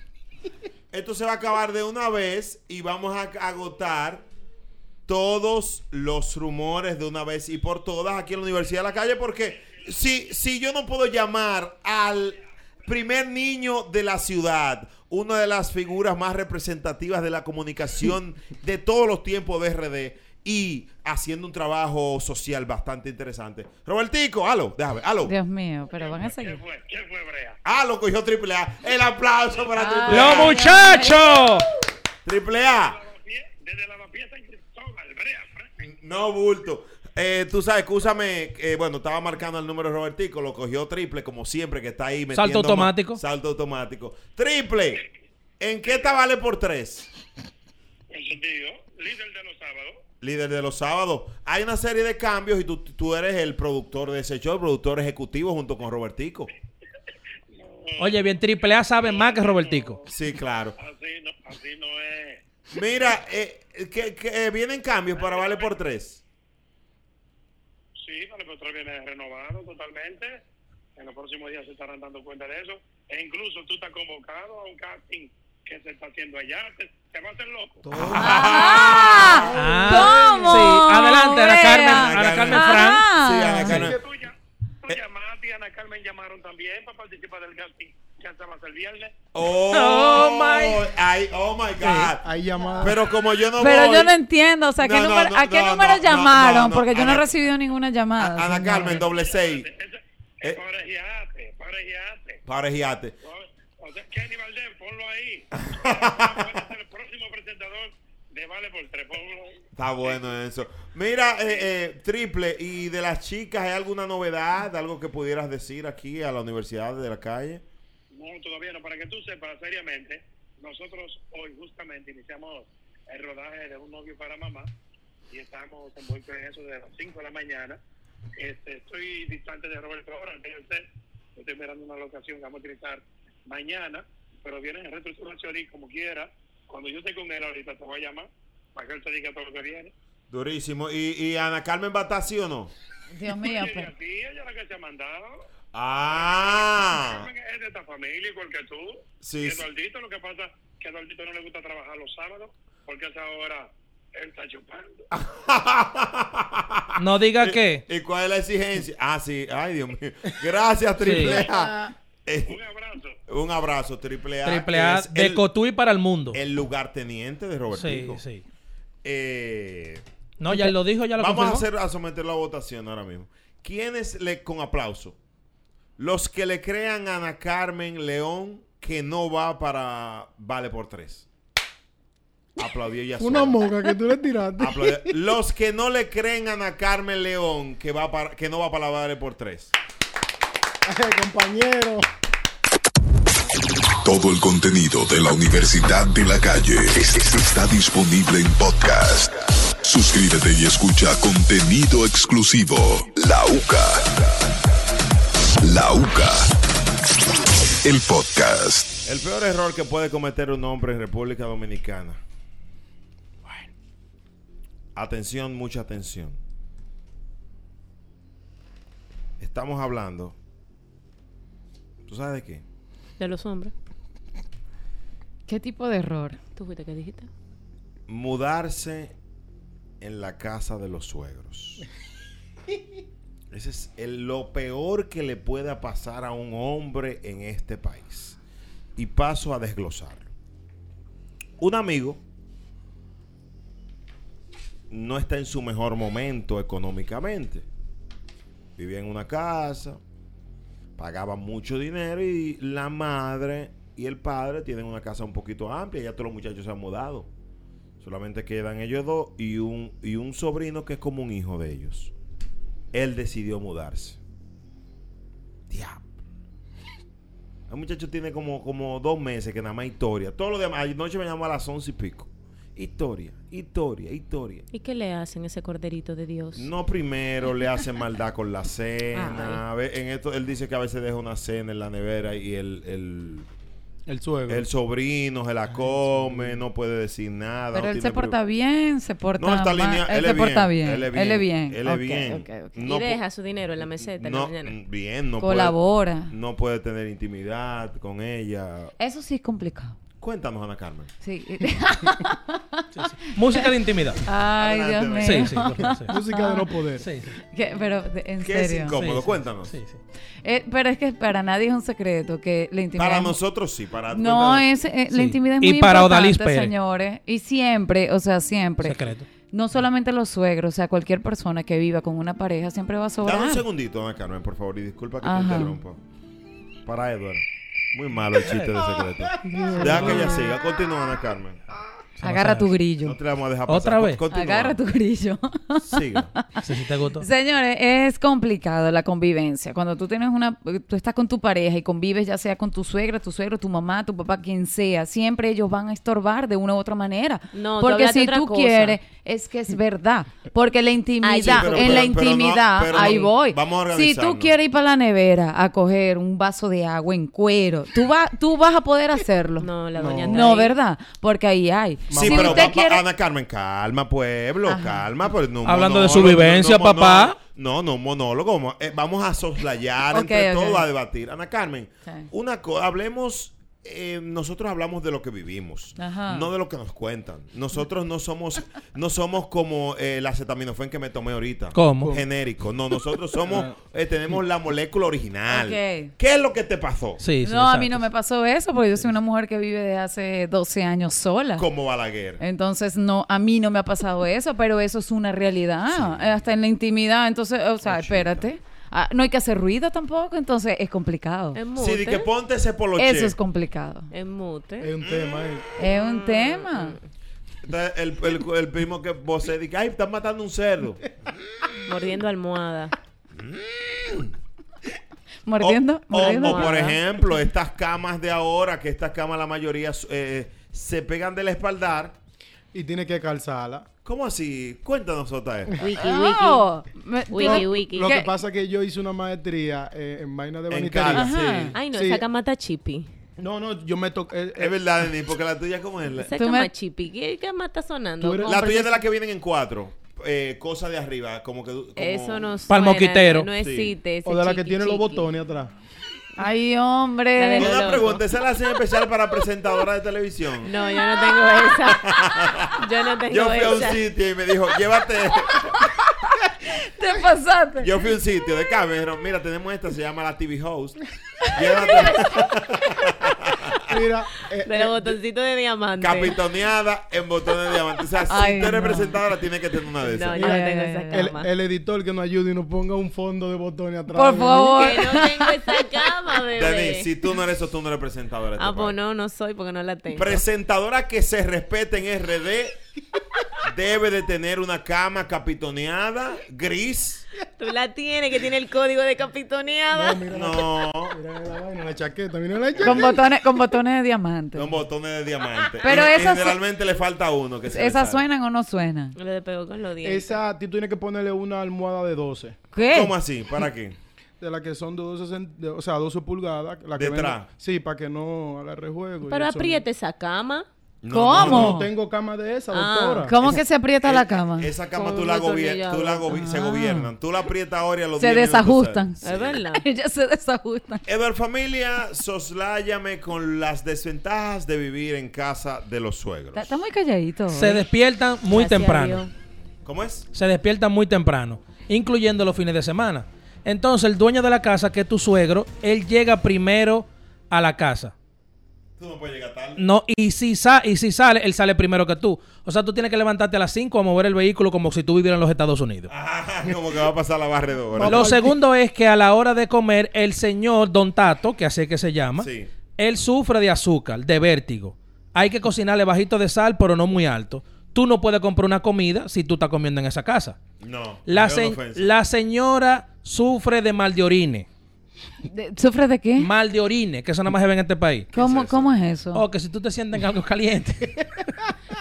Speaker 2: Esto se va a acabar de una vez y vamos a agotar todos los rumores de una vez y por todas aquí en la Universidad de la Calle porque si, si yo no puedo llamar al primer niño de la ciudad, una de las figuras más representativas de la comunicación de todos los tiempos de RD y haciendo un trabajo social bastante interesante. Robertico, aló, déjame, aló.
Speaker 5: Dios mío, pero van a seguir.
Speaker 2: Ah, lo cogió Triple A. El aplauso para. Triple A.
Speaker 4: ¡Los muchachos!
Speaker 2: Triple A.
Speaker 15: Desde la Bapía San Cristóbal, Brea, Frank.
Speaker 2: No, bulto. Eh, tú sabes, escúchame, eh, bueno, estaba marcando el número de Robertico, lo cogió triple, como siempre, que está ahí metiendo
Speaker 4: Salto automático.
Speaker 2: Salto automático. Triple, ¿en qué te vale por tres?
Speaker 15: En sentido, líder de los sábados.
Speaker 2: Líder de los sábados. Hay una serie de cambios y tú, tú eres el productor de ese show, el productor ejecutivo junto con Robertico.
Speaker 4: Oye, bien, Triple A sabe más que Robertico.
Speaker 2: Sí, claro.
Speaker 15: Así no, así no es.
Speaker 2: Mira, eh, que, que, eh, vienen cambios para vale por tres.
Speaker 15: Sí, por tres viene renovado totalmente. En los próximos días se estarán dando cuenta de eso. E incluso tú estás convocado a un casting que se está haciendo allá. Te, te va a hacer loco.
Speaker 4: Ah,
Speaker 5: ¿Cómo?
Speaker 4: Sí, adelante, Ana. Carmen, Ana Carmen Fran.
Speaker 2: Sí, Ana
Speaker 5: Ah.
Speaker 2: Carmen.
Speaker 15: Tú llamaste y Ana Carmen llamaron también para participar del casting hacemos el viernes.
Speaker 2: Oh,
Speaker 4: Oh, my-
Speaker 2: ay, oh my God.
Speaker 7: Hay llamadas.
Speaker 2: Pero como yo no
Speaker 5: Pero
Speaker 2: voy-
Speaker 5: yo no entiendo, o sea, ¿qué
Speaker 2: No,
Speaker 5: número-
Speaker 2: no,
Speaker 5: ¿a qué
Speaker 2: no,
Speaker 5: número
Speaker 2: no,
Speaker 5: llamaron?
Speaker 2: no, no,
Speaker 5: Porque yo no he recibido ninguna llamada.
Speaker 2: Ana. Carmen, doble seis. Eh.
Speaker 15: Parejiate, parejiate.
Speaker 2: Parejiate.
Speaker 15: O sea, Kenny Valdés, ponlo ahí. El próximo presentador de Vale por Tres. Ponlo ahí.
Speaker 2: Está bueno eso. Mira, eh, eh, Triple, ¿y de las chicas hay alguna novedad? ¿Algo que pudieras decir aquí a la Universidad de la Calle?
Speaker 15: No, todavía no. Para que tú sepas, seriamente, nosotros hoy justamente iniciamos el rodaje de Un novio para mamá y estamos envueltos en eso desde las 5 de la mañana. Este, estoy distante de Roberto ahora. Estoy mirando una locación que vamos a utilizar mañana, pero viene en reestructuración y como quiera, cuando yo esté con él ahorita te voy a llamar para que él te diga todo lo que viene.
Speaker 2: Durísimo. ¿Y, y Ana Carmen va a estar sí o no?
Speaker 5: Dios mío, pero-
Speaker 15: así, ella es la que se ha mandado.
Speaker 2: Ah.
Speaker 15: Es de esta familia igual que tú.
Speaker 2: Sí, sí.
Speaker 15: Eduardito, lo que pasa que a Eduardito no le gusta trabajar los sábados porque a esa hora él está chupando.
Speaker 4: No diga qué.
Speaker 2: ¿Y cuál es la exigencia? Ah, sí. Ay, Dios mío. Gracias, Triple A. Eh,
Speaker 15: Un abrazo.
Speaker 2: un abrazo, Triple A.
Speaker 4: Triple
Speaker 2: que
Speaker 4: A
Speaker 2: es
Speaker 4: de
Speaker 2: el,
Speaker 4: Cotuí para el mundo.
Speaker 2: el lugarteniente de
Speaker 4: Sí,
Speaker 2: Robertico.
Speaker 4: sí.
Speaker 2: Eh,
Speaker 4: No, ya lo dijo, ya lo
Speaker 2: Vamos a, hacer, a someterlo a votación ahora mismo. ¿Quiénes le, con aplauso? Los que le crean a Ana Carmen León que no va para Vale por tres. Aplaudió ella
Speaker 7: Una moca que tú le tiraste.
Speaker 2: Aplaudió. Los que no le creen a Ana Carmen León que, va para, que no va para la Vale por tres.
Speaker 7: compañero.
Speaker 1: Todo el contenido de la Universidad de la Calle es- es- está disponible en podcast. Suscríbete y escucha contenido exclusivo. La UCA. La UCA. El podcast.
Speaker 2: El peor error que puede cometer un hombre en República Dominicana. Bueno. Atención, mucha atención. Estamos hablando. ¿Tú sabes de qué?
Speaker 6: De los hombres.
Speaker 5: ¿Qué tipo de error?
Speaker 6: ¿Tú fuiste que dijiste?
Speaker 2: Mudarse en la casa de los suegros. Ese es lo peor que le pueda pasar a un hombre en este país. Y paso a desglosarlo. Un amigo no está en su mejor momento económicamente. Vivía en una casa, pagaba mucho dinero y la madre y el padre tienen una casa un poquito amplia. Ya todos los muchachos se han mudado. Solamente quedan ellos dos y un, y un sobrino que es como un hijo de ellos. Él decidió mudarse. Diablo. El muchacho tiene como, como dos meses que nada más historia. Todo lo demás, anoche me llamó a las once y pico. Historia, historia, historia.
Speaker 6: ¿Y qué le hacen ese corderito de Dios?
Speaker 2: No primero le hacen maldad con la cena. En esto él dice que a veces deja una cena en la nevera y el, el,
Speaker 7: El suegro.
Speaker 2: el sobrino se la come, no puede decir nada.
Speaker 5: Pero
Speaker 2: no
Speaker 5: él
Speaker 2: tiene
Speaker 5: se porta bien, se porta
Speaker 2: No, está
Speaker 5: Él,
Speaker 2: él
Speaker 5: se porta
Speaker 2: bien,
Speaker 5: bien.
Speaker 2: él es
Speaker 5: Él es
Speaker 2: bien,
Speaker 5: bien.
Speaker 2: él es bien.
Speaker 5: ok, ok.
Speaker 2: No
Speaker 6: y deja su dinero en la meseta. en la
Speaker 2: No,
Speaker 6: mañana.
Speaker 2: mm, bien, no
Speaker 5: Colabora.
Speaker 2: Puede, no puede tener intimidad con ella.
Speaker 5: Eso sí es complicado.
Speaker 2: Cuéntanos, Ana Carmen.
Speaker 5: Sí.
Speaker 4: Música de intimidad.
Speaker 5: Ay, Dios mío.
Speaker 4: Sí, sí, por sí.
Speaker 7: Música de no poder.
Speaker 4: Sí, sí.
Speaker 5: ¿Qué? Pero, de- en
Speaker 2: ¿Qué es
Speaker 5: serio.
Speaker 2: incómodo?
Speaker 4: Sí, sí,
Speaker 2: Cuéntanos.
Speaker 4: Sí, sí.
Speaker 5: Eh, pero es que para nadie es un secreto que la intimidad.
Speaker 2: Para
Speaker 5: es-
Speaker 2: nosotros sí, para
Speaker 5: No,
Speaker 2: cuéntanos.
Speaker 5: es, eh,
Speaker 4: Sí.
Speaker 5: la intimidad es
Speaker 4: Y
Speaker 5: muy
Speaker 4: para
Speaker 5: importante,
Speaker 4: Pérez.
Speaker 5: señores. Y siempre, o sea, siempre.
Speaker 4: Secreto.
Speaker 5: No solamente los suegros, o sea, cualquier persona que viva con una pareja siempre va a sobrar.
Speaker 2: Dame un segundito, Ana Carmen, por favor, y disculpa que
Speaker 5: Ajá.
Speaker 2: te interrumpa. Para Edward. Muy malo el chiste de secreto. Deja que ella siga. Continúa, Ana Carmen.
Speaker 5: Agarra tu grillo.
Speaker 2: No te la vamos a dejar
Speaker 4: ¿Otra
Speaker 2: pasar.
Speaker 4: vez?
Speaker 2: Continúa.
Speaker 5: Agarra tu grillo.
Speaker 2: Siga.
Speaker 4: Sí, sí te gustó.
Speaker 5: Señores, es complicado la convivencia. Cuando tú tienes una, tú estás con tu pareja y convives ya sea con tu suegra, tu suegro, tu mamá, tu papá, quien sea, siempre ellos van a estorbar de una u otra manera.
Speaker 6: No,
Speaker 5: porque si
Speaker 6: otra
Speaker 5: tú
Speaker 6: cosa.
Speaker 5: quieres, es que es verdad. Porque la intimidad,
Speaker 6: sí,
Speaker 2: pero-
Speaker 5: en
Speaker 2: pero-
Speaker 5: la
Speaker 2: pero no-
Speaker 5: intimidad,
Speaker 2: pero
Speaker 5: ahí
Speaker 2: no-
Speaker 5: voy.
Speaker 2: vamos a
Speaker 5: si tú quieres ir para la nevera a coger un vaso de agua en cuero, tú vas, tú vas a poder hacerlo.
Speaker 6: No, la
Speaker 7: No.
Speaker 6: doña
Speaker 5: No,
Speaker 6: ahí.
Speaker 5: ¿verdad? Porque ahí hay.
Speaker 2: Sí,
Speaker 5: si
Speaker 2: pero
Speaker 5: quiere,
Speaker 2: Ana Carmen, calma, pueblo, calma. Pues, no,
Speaker 4: Hablando de su vivencia, papá.
Speaker 2: No, no, monólogo. mo- eh, vamos a soslayar entre
Speaker 5: ok.
Speaker 2: todos a debatir. Ana Carmen, una cosa, hablemos. Eh, nosotros hablamos de lo que vivimos,
Speaker 5: Ajá.
Speaker 2: no de lo que nos cuentan. Nosotros no somos, no somos como eh, el acetaminofén que me tomé ahorita.
Speaker 4: ¿Cómo?
Speaker 2: Genérico. No, nosotros somos, eh, tenemos la molécula original.
Speaker 5: Ok.
Speaker 2: ¿Qué es lo que te pasó?
Speaker 4: Sí, sí,
Speaker 5: no, a mí no me pasó eso, porque yo soy una mujer que vive de hace 12 años sola.
Speaker 2: Como Balaguer.
Speaker 5: Entonces, no, a mí no me ha pasado eso, pero eso es una realidad, hasta en la intimidad. Entonces, o sea, espérate, Ah, no hay que hacer ruido tampoco, entonces es complicado.
Speaker 6: Es
Speaker 2: Sí,
Speaker 6: mute.
Speaker 2: di que ponte ese poloche.
Speaker 5: Eso es complicado.
Speaker 6: Es mute.
Speaker 7: Es un tema. eh.
Speaker 5: Es un tema.
Speaker 2: Entonces, el, el, el primo que vos dice, ay, están matando un cerdo.
Speaker 6: Mordiendo almohada.
Speaker 5: Mordiendo,
Speaker 2: O, o-
Speaker 5: mordiendo.
Speaker 2: o, por ejemplo, estas camas de ahora, que estas camas la mayoría eh, se pegan del espaldar.
Speaker 7: Y tiene que calzarla.
Speaker 2: ¿Cómo así? Cuéntanos otra vez.
Speaker 6: Wiki,
Speaker 5: Oh, me-
Speaker 6: wiki. Wiki.
Speaker 7: Lo
Speaker 5: ¿Qué?
Speaker 7: que pasa es que yo hice una maestría eh, en vaina de
Speaker 5: Ajá.
Speaker 2: sí.
Speaker 6: Ay, no,
Speaker 7: Sí.
Speaker 6: esa cama está chippy.
Speaker 7: No, no, yo me toqué. eh,
Speaker 2: Es verdad, Denis, porque la tuya como es. La,
Speaker 6: Esa cama
Speaker 5: me-
Speaker 6: chippy. ¿Qué cama está sonando?
Speaker 7: Eres-
Speaker 2: la tuya es de las que vienen en cuatro. Eh, cosa de arriba, como que. como-
Speaker 6: Eso no
Speaker 4: Pa'l
Speaker 6: suena,
Speaker 4: moquitero.
Speaker 6: No existe. ese
Speaker 7: o de la que
Speaker 6: chiqui,
Speaker 7: tiene los botones atrás.
Speaker 5: Ay,
Speaker 6: La
Speaker 5: hombre.
Speaker 6: de-
Speaker 2: Una
Speaker 6: loco.
Speaker 2: pregunta, ¿esa es la hacen especial para presentadora de televisión?
Speaker 6: No, yo no tengo esa. Yo no tengo
Speaker 2: Yo fui a un sitio y me dijo, llévate.
Speaker 5: Te pasaste.
Speaker 2: Yo fui a un sitio de Cameron. Mira, tenemos esta, se llama la TV Host. Llévate.
Speaker 7: Mira, eh,
Speaker 6: De los botoncitos de diamante.
Speaker 2: Capitoneada en botones de diamante. O sea, si
Speaker 5: Ay,
Speaker 2: usted es
Speaker 5: no.
Speaker 2: presentadora, tiene que tener una de
Speaker 6: No,
Speaker 2: esas.
Speaker 6: yo no tengo esa
Speaker 7: el,
Speaker 6: cama.
Speaker 7: el editor que nos ayude y nos ponga un fondo de botones atrás.
Speaker 5: Por favor.
Speaker 6: Que no tengo esa cama, bebé.
Speaker 2: Denis, si tú no eres eso, tú no eres presentadora. este
Speaker 6: Ah, pues no, no soy porque no la tengo.
Speaker 2: Presentadora que se respete en RD debe de tener una cama capitoneada, gris.
Speaker 6: Tú la tienes, que tiene el código de capitoneada.
Speaker 7: No, mira,
Speaker 2: No,
Speaker 7: mira la vaina, la chaqueta, mira la chaqueta.
Speaker 5: Con botones, con botones de diamante.
Speaker 2: con botones de diamante.
Speaker 5: Pero
Speaker 2: Y- y
Speaker 5: esas-
Speaker 2: generalmente le falta uno. Que se
Speaker 5: ¿Esas suenan o no suenan?
Speaker 6: Le pegó con los dientes.
Speaker 7: Esa, tú tienes que ponerle una almohada de 12.
Speaker 5: ¿Qué?
Speaker 2: ¿Cómo así? ¿Para qué?
Speaker 7: De las que son de 12, cent- de- o sea, 12 pulgadas. La que
Speaker 2: Detrás.
Speaker 7: sí, para que no agarre juego. y
Speaker 6: Pero apriete esa cama.
Speaker 2: No,
Speaker 5: ¿Cómo?
Speaker 7: No tengo cama de esa,
Speaker 6: Ah.
Speaker 7: doctora.
Speaker 5: ¿Cómo que se aprieta
Speaker 2: Eh,
Speaker 5: la cama?
Speaker 2: Esa cama
Speaker 6: Con
Speaker 2: tú la, gobier- tú la gobi- se gobiernan. Tú la aprietas ahora y a los
Speaker 5: Se
Speaker 2: 10 minutos
Speaker 5: desajustan.
Speaker 6: Es verdad.
Speaker 5: Ellas se desajustan.
Speaker 2: Edward Familia, sosláyame con las desventajas de vivir en casa de los suegros.
Speaker 5: Está, está muy calladito.
Speaker 4: Se
Speaker 5: ¿eh?
Speaker 4: despiertan muy
Speaker 6: Gracias
Speaker 4: temprano.
Speaker 2: ¿Cómo es?
Speaker 4: Se despiertan muy temprano, incluyendo los fines de semana. Entonces, el dueño de la casa, que es tu suegro, él llega primero a la casa.
Speaker 2: Tú no puedes llegar tarde.
Speaker 4: No, y si, sa- y si sale, él sale primero que tú. O sea, tú tienes que levantarte a las 5 a mover el vehículo como si tú vivieras en los Estados Unidos.
Speaker 2: Ah, como que va a pasar la barredora.
Speaker 4: Lo segundo es que a la hora de comer, el señor Don Tato, que así es que se llama,
Speaker 2: Sí.
Speaker 4: él sufre de azúcar, de vértigo. Hay que cocinarle bajito de sal, pero no muy alto. Tú no puedes comprar una comida si tú estás comiendo en esa casa.
Speaker 2: No.
Speaker 4: La, se- la señora sufre de mal de orine.
Speaker 5: De- ¿Sufre de qué?
Speaker 4: Mal de orine, que eso nada más se ve en este país.
Speaker 5: ¿Cómo,
Speaker 2: es eso?
Speaker 5: ¿Cómo es eso?
Speaker 4: O que si tú te sientes en algo caliente.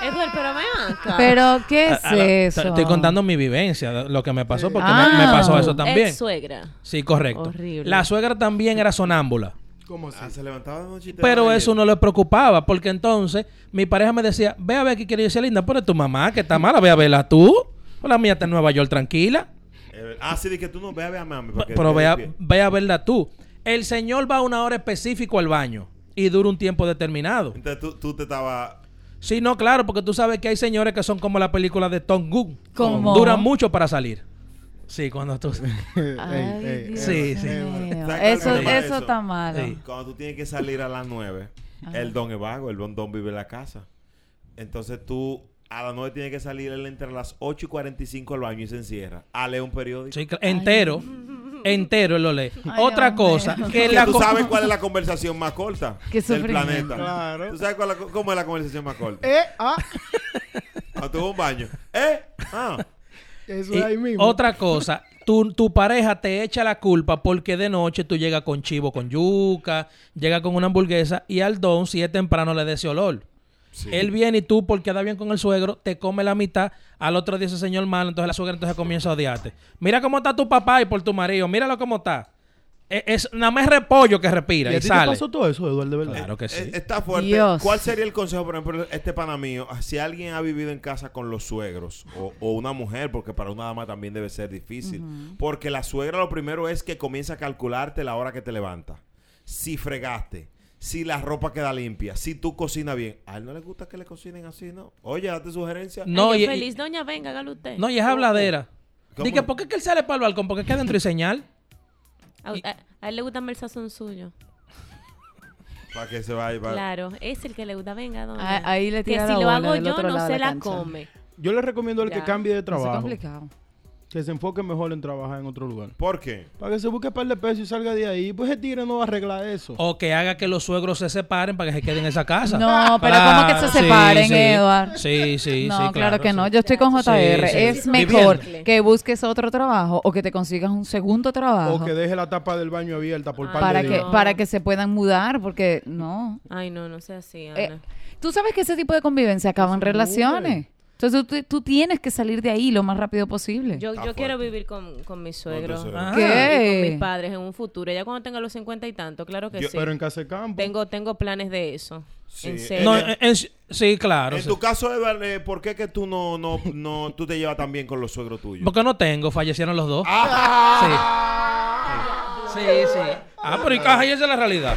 Speaker 6: Edward, pero ven acá.
Speaker 5: Pero, ¿qué es
Speaker 4: A la-
Speaker 5: eso?
Speaker 4: Estoy contando mi vivencia, lo que me pasó, porque
Speaker 5: Ah.
Speaker 4: me, me pasó eso también.
Speaker 6: Ex suegra.
Speaker 4: Sí, correcto.
Speaker 6: Horrible.
Speaker 4: La suegra también era sonámbula.
Speaker 7: ¿Cómo así?
Speaker 2: Ah, se levantaba de noche y te
Speaker 4: Pero eso no le preocupaba, porque entonces mi pareja me decía, ve a ver qué quiere decir Linda, pero tu mamá que está mala, ve a verla tú. O la mía está en Nueva York tranquila.
Speaker 2: Eh, Ah, sí, de que tú no ve a ver a mami.
Speaker 4: Pero ve a, ve a verla tú. El señor va a una hora específica al baño y dura un tiempo determinado.
Speaker 2: Entonces tú, tú te estabas...
Speaker 4: Sí, no, claro, porque tú sabes que hay señores que son como la película de Tom Gunn.
Speaker 5: ¿Cómo?
Speaker 4: Duran mucho para salir. Sí, cuando tú...
Speaker 5: Ay, Dios
Speaker 4: Sí, sí.
Speaker 5: mío.
Speaker 2: ¿Sabes cuál
Speaker 5: Eso, eso está malo.
Speaker 4: Sí.
Speaker 2: Cuando tú tienes que salir a las 9, el don es vago, el don, don vive en la casa. Entonces tú a las 9 tienes que salir, él entra a las 8 y 45 al baño y se encierra. A leer un periódico.
Speaker 4: Sí, entero. Entero él lo lee.
Speaker 2: Ay,
Speaker 4: Otra
Speaker 2: hombre.
Speaker 4: cosa, que la
Speaker 2: tú sabes cuál es la conversación más corta
Speaker 4: Qué
Speaker 2: del planeta.
Speaker 7: Claro.
Speaker 2: ¿Tú sabes cuál es la- cómo es la conversación más corta?
Speaker 7: Eh, ah.
Speaker 2: Cuando tuvo un baño. ¿Eh? Ah.
Speaker 7: Eso
Speaker 4: Y
Speaker 7: es ahí mismo.
Speaker 4: Otra cosa, tu, tu pareja te echa la culpa porque de noche tú llegas con chivo con yuca, llegas con una hamburguesa y al don, si es temprano, le da ese olor. Él viene y tú, porque da bien con el suegro, te come la mitad. Al otro día ese señor malo, entonces la suegra entonces comienza a odiarte. Mira cómo está tu papá y por tu marido. Míralo cómo está. Es, es- nada más repollo que respira
Speaker 7: ¿Y
Speaker 4: y,
Speaker 7: a ti te
Speaker 4: sale.
Speaker 7: pasó todo eso, Eduardo, de verdad?
Speaker 4: Claro que sí.
Speaker 2: Eh, Está fuerte.
Speaker 4: Dios.
Speaker 2: ¿Cuál sería el consejo, por ejemplo, este pana mío? Si alguien ha vivido en casa con los suegros o, o una mujer, porque para una dama también debe ser difícil. Porque la suegra lo primero es que comienza a calcularte la hora que te levantas. Si fregaste, si la ropa queda limpia, si tú cocinas bien. A él no le gusta que le cocinen así, ¿no? Oye, date sugerencia.
Speaker 4: No,
Speaker 6: Ay,
Speaker 4: y-
Speaker 6: feliz, doña, venga, hágalo usted.
Speaker 4: No, y es habladera.
Speaker 2: ¿Cómo?
Speaker 4: Dije, ¿por qué que él sale para el balcón? Porque queda dentro y señal.
Speaker 6: A, a- a él le gusta más el sazón suyo.
Speaker 2: Para que se vaya. para-
Speaker 6: Claro, es el que le gusta. Venga, doña.
Speaker 5: Ah, ahí le
Speaker 6: Que
Speaker 5: tira
Speaker 6: si
Speaker 5: la
Speaker 6: lo hago yo, no se
Speaker 5: la
Speaker 6: la come.
Speaker 7: Yo le recomiendo al que cambie de
Speaker 5: Eso es
Speaker 7: trabajo.
Speaker 5: complicado.
Speaker 7: Que se enfoque mejor en trabajar en otro lugar.
Speaker 2: ¿Por qué?
Speaker 7: Para que se busque un par de pesos y salga de ahí. Pues el tigre no va a arreglar eso.
Speaker 4: O que haga que los suegros se separen para que se queden en esa casa.
Speaker 5: No, pero ¿cómo que se
Speaker 4: sí,
Speaker 5: separen,
Speaker 4: sí.
Speaker 5: Edward?
Speaker 4: Sí, sí,
Speaker 5: no,
Speaker 4: sí.
Speaker 5: claro, que no. Yo estoy con JR.
Speaker 4: sí.
Speaker 5: Es mejor que busques otro trabajo o que te consigas un segundo trabajo
Speaker 7: O que deje la tapa del baño abierta por par
Speaker 5: para
Speaker 7: de
Speaker 5: que
Speaker 7: días.
Speaker 5: para que se puedan mudar, porque no.
Speaker 6: Ay, no, no sea así, Ana.
Speaker 5: Eh, Tú sabes que ese tipo de convivencia acaba en relaciones. Entonces tú, tú tienes que salir de ahí lo más rápido posible.
Speaker 6: Yo, yo quiero vivir con, con mis suegros.
Speaker 5: ¿Qué?
Speaker 6: con mis padres en un futuro. Ya cuando tenga los cincuenta y tanto, claro que
Speaker 2: Yo-
Speaker 6: sí.
Speaker 7: Pero en casa de campo.
Speaker 6: Tengo, tengo planes de eso.
Speaker 2: Sí.
Speaker 6: En serio.
Speaker 4: No, en- en- sí, claro.
Speaker 2: En
Speaker 4: sí.
Speaker 2: tu caso, Edward, eh, ¿por qué que tú no, no, no, tú te llevas tan bien con los suegros tuyos?
Speaker 4: Porque no tengo, fallecieron los dos.
Speaker 2: Ah.
Speaker 4: Sí. Sí, sí. Ah, pero y caja, y esa es la realidad.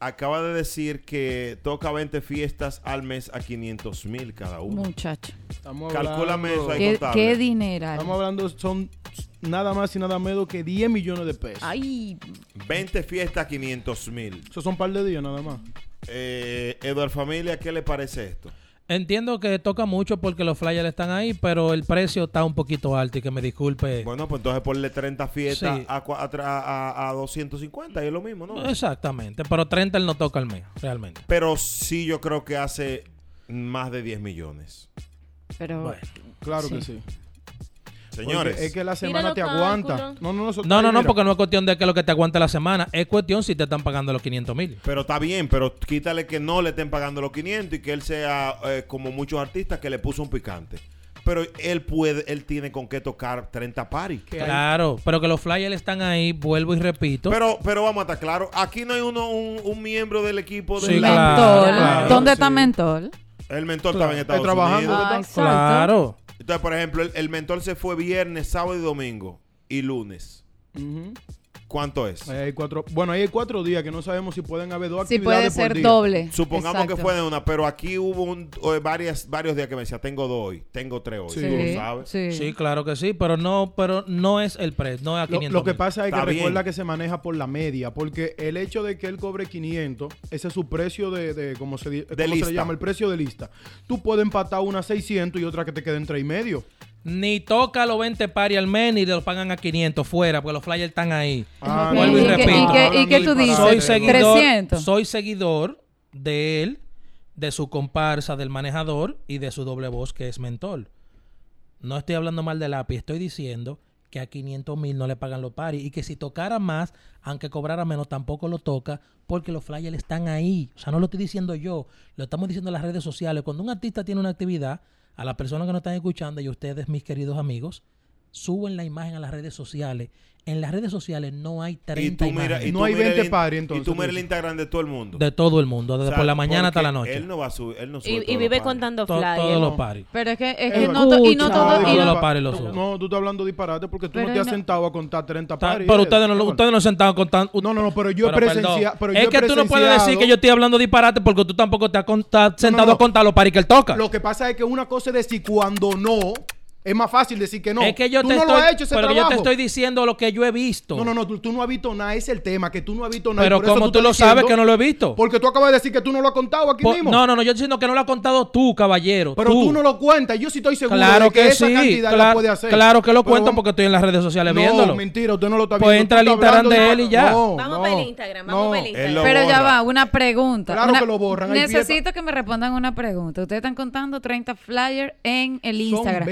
Speaker 2: acaba de decir que toca 20 fiestas al mes a 500 mil cada uno.
Speaker 5: Muchacho.
Speaker 7: Estamos
Speaker 2: Calcúlame eso ahí,
Speaker 5: ¿Qué,
Speaker 2: contable.
Speaker 5: qué dineral?
Speaker 7: Estamos hablando, son nada más y nada menos que 10 millones de pesos.
Speaker 5: Ay,
Speaker 2: 20 fiestas a 500 mil.
Speaker 7: Eso son un par de días nada más.
Speaker 2: Eh, Eduard Familia, ¿qué le parece esto?
Speaker 4: Entiendo que toca mucho porque los flyers están ahí, pero el precio está un poquito alto y que me disculpe.
Speaker 2: Bueno, pues entonces ponle 30 fiestas
Speaker 4: Sí.
Speaker 2: a, a, a- a 250 y es lo mismo, ¿no?
Speaker 4: Exactamente, pero 30 él no toca al mes, realmente.
Speaker 2: Pero sí yo creo que hace más de 10 millones.
Speaker 5: pero
Speaker 4: Bueno.
Speaker 7: Claro
Speaker 5: Sí.
Speaker 7: que sí.
Speaker 2: Señores,
Speaker 7: Porque es que la semana te aguanta.
Speaker 6: cálculos.
Speaker 7: No, no, no. eso
Speaker 4: No,
Speaker 7: está
Speaker 4: no,
Speaker 7: ahí,
Speaker 4: no,
Speaker 7: mira.
Speaker 4: porque no es cuestión de que lo que te aguante la semana, es cuestión si te están pagando los 500 mil.
Speaker 2: pero está bien, pero quítale que no le estén pagando los 500 y que él sea eh, como muchos artistas que le puso un picante. Pero él puede, él tiene con qué tocar 30 paris.
Speaker 4: Claro, pero que los flyers están ahí, vuelvo y repito.
Speaker 2: Pero, pero vamos a estar claros, aquí no hay uno, un, un miembro del equipo de
Speaker 4: Sí,
Speaker 2: la-
Speaker 4: claro,
Speaker 5: ¿Dónde
Speaker 7: sí.
Speaker 5: está Mentol?
Speaker 2: El mentor
Speaker 7: Claro,
Speaker 2: estaba en Estados
Speaker 7: está trabajando,
Speaker 2: Unidos.
Speaker 5: Ah, exacto.
Speaker 4: claro.
Speaker 2: Entonces, por ejemplo, el, mentor se fue viernes, sábado y domingo y lunes. ¿Cuánto es?
Speaker 7: Ahí hay cuatro, bueno, ahí hay cuatro días que no sabemos si pueden haber dos
Speaker 5: Si
Speaker 7: actividades
Speaker 5: puede
Speaker 7: por
Speaker 5: ser
Speaker 7: día.
Speaker 5: doble.
Speaker 2: Supongamos
Speaker 5: Exacto.
Speaker 2: que fue de una, pero aquí hubo un, o varias, varios días que me decía, tengo dos hoy, tengo tres hoy.
Speaker 7: Sí.
Speaker 2: ¿Tú lo sabes?
Speaker 5: Sí.
Speaker 4: Sí, claro que sí, pero no, pero no es el precio, no es a
Speaker 7: Lo,
Speaker 4: 500
Speaker 7: lo que
Speaker 4: mil.
Speaker 7: pasa es que
Speaker 2: Está bien.
Speaker 7: recuerda que se maneja por la media, porque el hecho de que él cobre 500, ese es su precio de, de ¿cómo, se, di- ¿cómo se
Speaker 2: lista.
Speaker 7: le llama? El precio de lista. Tú puedes empatar una 600 y otra que te quede en 3 y medio.
Speaker 4: Ni toca los 20 paris al mes ni los pagan a 500 fuera, porque los flyers están ahí.
Speaker 7: Ah,
Speaker 4: Vuelvo y
Speaker 5: ¿Y
Speaker 4: repito.
Speaker 5: y qué- y qué tú dices?
Speaker 4: Soy seguidor,
Speaker 5: 300.
Speaker 4: soy seguidor de él, de su comparsa, del manejador y de su doble voz que es mentor. No estoy hablando mal de lápiz, estoy diciendo que a 500 mil no le pagan los paris y que si tocara más, aunque cobrara menos, tampoco lo toca porque los flyers están ahí. O sea, no lo estoy diciendo yo, lo estamos diciendo en las redes sociales. Cuando un artista tiene una actividad, a las personas que nos están escuchando y ustedes, mis queridos amigos, suben la imagen a las redes sociales. En las redes sociales no hay 30
Speaker 2: Y tú mira,
Speaker 4: imágenes.
Speaker 2: y
Speaker 7: No
Speaker 2: tú
Speaker 7: hay
Speaker 2: mira
Speaker 7: 20
Speaker 2: el in-
Speaker 7: paris,
Speaker 2: Y
Speaker 7: entonces,
Speaker 2: tú mira el. Instagram de todo el mundo.
Speaker 4: De todo el mundo, desde
Speaker 2: O sea,
Speaker 4: por la mañana hasta la noche.
Speaker 2: Él no va a subir, él no sube
Speaker 6: Y, vive contando
Speaker 4: To-
Speaker 6: flyers.
Speaker 4: todos los paris.
Speaker 5: Pero es que, es que no, y no todo, y
Speaker 4: Todos
Speaker 5: no-
Speaker 4: los paris los suben.
Speaker 7: No, tú estás hablando disparate porque tú
Speaker 5: Pero
Speaker 7: no te has
Speaker 5: no-
Speaker 7: sentado a contar 30
Speaker 4: Ta-
Speaker 7: paris.
Speaker 4: Pero ustedes no, ustedes no se sentaban contando.
Speaker 7: No, no, no, pero yo he presenciado.
Speaker 4: es que tú no puedes decir que yo estoy hablando disparate porque tú tampoco te has, sentado
Speaker 7: no.
Speaker 4: a contar los paris que él toca.
Speaker 7: Lo que pasa es que una cosa es decir cuando no Es más fácil decir que no.
Speaker 4: Es que yo
Speaker 7: tú
Speaker 4: te
Speaker 7: no
Speaker 4: estoy,
Speaker 7: lo has hecho ese
Speaker 4: pero yo te estoy diciendo lo que yo he visto.
Speaker 7: No, no, no, tú, tú no has visto nada, ese es el tema, que tú no has visto nada.
Speaker 4: Pero como tú lo sabes que no lo he visto.
Speaker 7: Porque tú acabas de decir que tú no lo has contado aquí mismo.
Speaker 4: no, no, no, yo estoy diciendo que no lo has contado tú, caballero.
Speaker 7: Pero tú, no lo cuentas, yo sí estoy seguro
Speaker 4: Claro
Speaker 7: de que,
Speaker 4: que,
Speaker 7: esa
Speaker 4: sí,
Speaker 7: cantidad
Speaker 4: cla-
Speaker 7: la puede hacer.
Speaker 4: claro que lo
Speaker 7: Pero
Speaker 4: cuento
Speaker 7: vamos-
Speaker 4: porque estoy en las redes sociales
Speaker 7: No,
Speaker 4: viéndolo.
Speaker 7: mentira, usted no lo está
Speaker 4: Pues
Speaker 7: viendo.
Speaker 4: entra
Speaker 7: Tú
Speaker 4: al Instagram de él y ya.
Speaker 7: No,
Speaker 6: Vamos
Speaker 7: no,
Speaker 6: para el Instagram, vamos
Speaker 7: no.
Speaker 6: para el
Speaker 2: Él
Speaker 6: Instagram.
Speaker 2: lo
Speaker 5: Pero ya va, una pregunta.
Speaker 7: Claro que lo borran,
Speaker 5: Necesito que me respondan una pregunta. Ustedes están contando 30 flyers en el
Speaker 7: Son
Speaker 5: Instagram.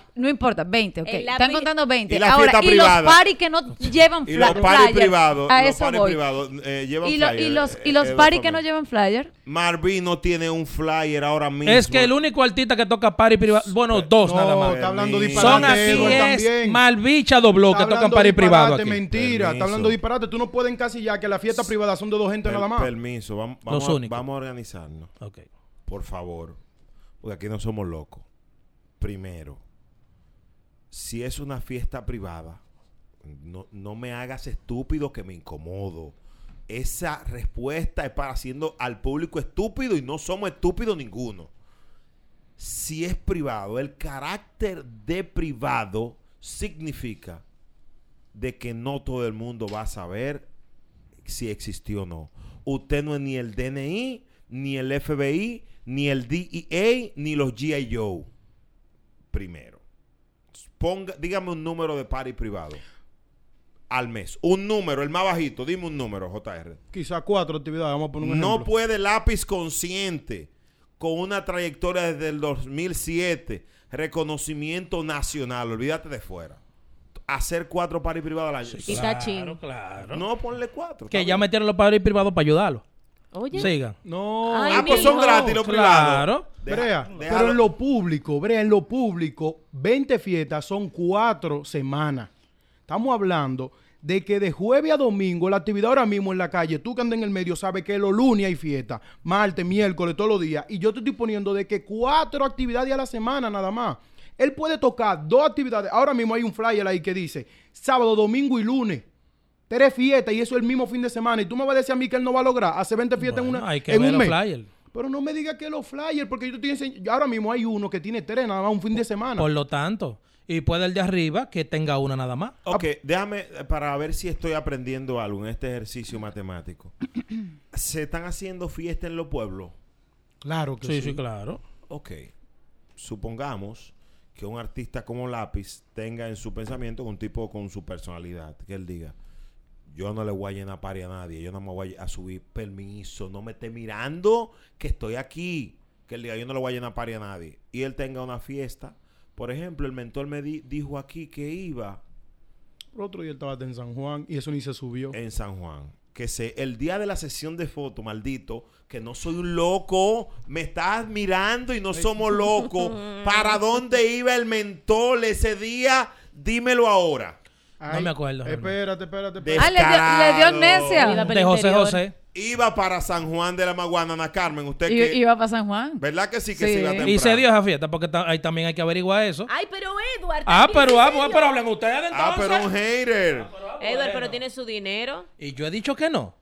Speaker 7: 20.
Speaker 5: Ah, no importa, 20, ok.
Speaker 6: El lápiz-
Speaker 5: Están contando 20.
Speaker 2: Y la
Speaker 5: Ahora,
Speaker 2: fiesta
Speaker 5: y
Speaker 2: privada.
Speaker 5: los paris que no llevan
Speaker 2: Y los paris
Speaker 5: flyer.
Speaker 2: privados,
Speaker 5: A
Speaker 2: los
Speaker 5: eso
Speaker 2: paris
Speaker 5: voy.
Speaker 2: privados eh, llevan
Speaker 5: y, lo-
Speaker 2: flyer,
Speaker 5: y los,
Speaker 2: eh,
Speaker 5: y los
Speaker 2: eh,
Speaker 5: paris que no llevan flyer.
Speaker 2: Marvin no tiene un flyer ahora mismo.
Speaker 4: Es que el único artista que toca party privado, bueno, dos
Speaker 7: No,
Speaker 4: nada más.
Speaker 7: está hablando
Speaker 2: Permiso.
Speaker 7: disparate.
Speaker 4: Son aquí
Speaker 7: Edward,
Speaker 4: es
Speaker 7: también.
Speaker 4: Malvicha dobló que tocan
Speaker 7: hablando
Speaker 4: party privado
Speaker 7: disparate,
Speaker 4: aquí.
Speaker 7: mentira,
Speaker 2: Permiso.
Speaker 7: está hablando disparate. Tú no puedes encasillar que la fiesta privada son de dos gente
Speaker 2: Per-
Speaker 7: nada más.
Speaker 2: Permiso, vamos,
Speaker 4: Los
Speaker 2: vamos, a,
Speaker 4: únicos.
Speaker 2: vamos a organizarnos.
Speaker 4: Ok.
Speaker 2: Por favor. Porque aquí no somos locos. Primero, si es una fiesta privada, no, no me hagas estúpido que me incomodo. Esa respuesta es para haciendo al público estúpido y no somos estúpidos ninguno. Si es privado, el carácter de privado significa de que no todo el mundo va a saber si existió o no. Usted no es ni el DNI, ni el FBI, ni el DEA, ni los GI Joe. Primero. Ponga, dígame un número de party privado al mes. Un número, el más bajito. Dime un número, JR.
Speaker 7: Quizás cuatro actividades, vamos a poner un
Speaker 2: No
Speaker 7: ejemplo.
Speaker 2: puede lápiz consciente con una trayectoria desde el 2007, reconocimiento nacional, olvídate de fuera. Hacer cuatro party privados al año.
Speaker 6: Y está chino.
Speaker 4: claro.
Speaker 2: No, ponle cuatro.
Speaker 4: Que ya
Speaker 2: bien.
Speaker 4: metieron los party privados para ayudarlo.
Speaker 6: Oye.
Speaker 4: Sigan.
Speaker 7: No,
Speaker 6: Ay,
Speaker 2: Ah, pues son
Speaker 6: mijo.
Speaker 2: gratis los
Speaker 4: Claro.
Speaker 2: Deja-
Speaker 7: Brea,
Speaker 2: déjalo.
Speaker 7: pero en lo público, Brea, en lo público, 20 fiestas son cuatro semanas. Estamos hablando de que de jueves a domingo, la actividad ahora mismo en la calle, tú que andas en el medio sabes que los lunes hay fiesta, martes, miércoles, todos los días. Y yo te estoy poniendo de que cuatro actividades a la semana nada más. Él puede tocar dos actividades. Ahora mismo hay un flyer ahí que dice sábado, domingo y lunes. Tres fiestas y eso el mismo fin de semana. Y tú me vas a decir a mí que él no va a lograr hacer 20 fiestas
Speaker 4: Bueno,
Speaker 7: en, una,
Speaker 4: hay que
Speaker 7: en
Speaker 4: ver
Speaker 7: un mes.
Speaker 4: flyers.
Speaker 7: Pero no me digas que los flyers, porque yo te estoy enseñando. Ahora mismo hay uno que tiene tres nada más un fin de semana.
Speaker 4: Por lo tanto. Y puede el de arriba que tenga una nada más.
Speaker 2: Ok, déjame eh, para ver si estoy aprendiendo algo en este ejercicio matemático. ¿Se están haciendo fiestas en los pueblos?
Speaker 7: Claro que
Speaker 4: Sí,
Speaker 7: sí.
Speaker 4: sí, claro.
Speaker 2: Ok. Supongamos que un artista como Lápiz tenga en su pensamiento un tipo con su personalidad. Que él diga, yo no le voy a llenar pari a nadie, yo no me voy a subir permiso, no me esté mirando que estoy aquí. Que él diga, yo no le voy a llenar pari a nadie. Y él tenga una fiesta. Por ejemplo, el mentor me di- dijo aquí que iba
Speaker 7: El otro día él estaba en San Juan y eso ni se subió.
Speaker 2: en San Juan. Que se, el día de la sesión de foto, maldito, que no soy un loco, me estás mirando y no somos locos. ¿Para dónde iba el mentor ese día? Dímelo ahora.
Speaker 7: Ay,
Speaker 4: me acuerdo.
Speaker 7: Espérate, espérate, espérate.
Speaker 5: Ah, le dio, le dio amnesia.
Speaker 4: De José. José.
Speaker 2: Iba para San Juan de la Maguana, Ana Carmen. Usted
Speaker 5: I-
Speaker 2: que,
Speaker 5: Iba para San Juan.
Speaker 2: ¿Verdad que sí que
Speaker 5: Sí.
Speaker 2: se iba temprano?
Speaker 4: Y se dio esa fiesta porque ta- ahí también hay que averiguar eso.
Speaker 6: Ay, pero Edward.
Speaker 4: Ah, pero,
Speaker 6: ¿en
Speaker 4: ah,
Speaker 6: serio?
Speaker 4: pero hablen ustedes entonces.
Speaker 2: Ah, pero un hater.
Speaker 6: Edward, pero tiene su dinero.
Speaker 4: Y yo he dicho que no.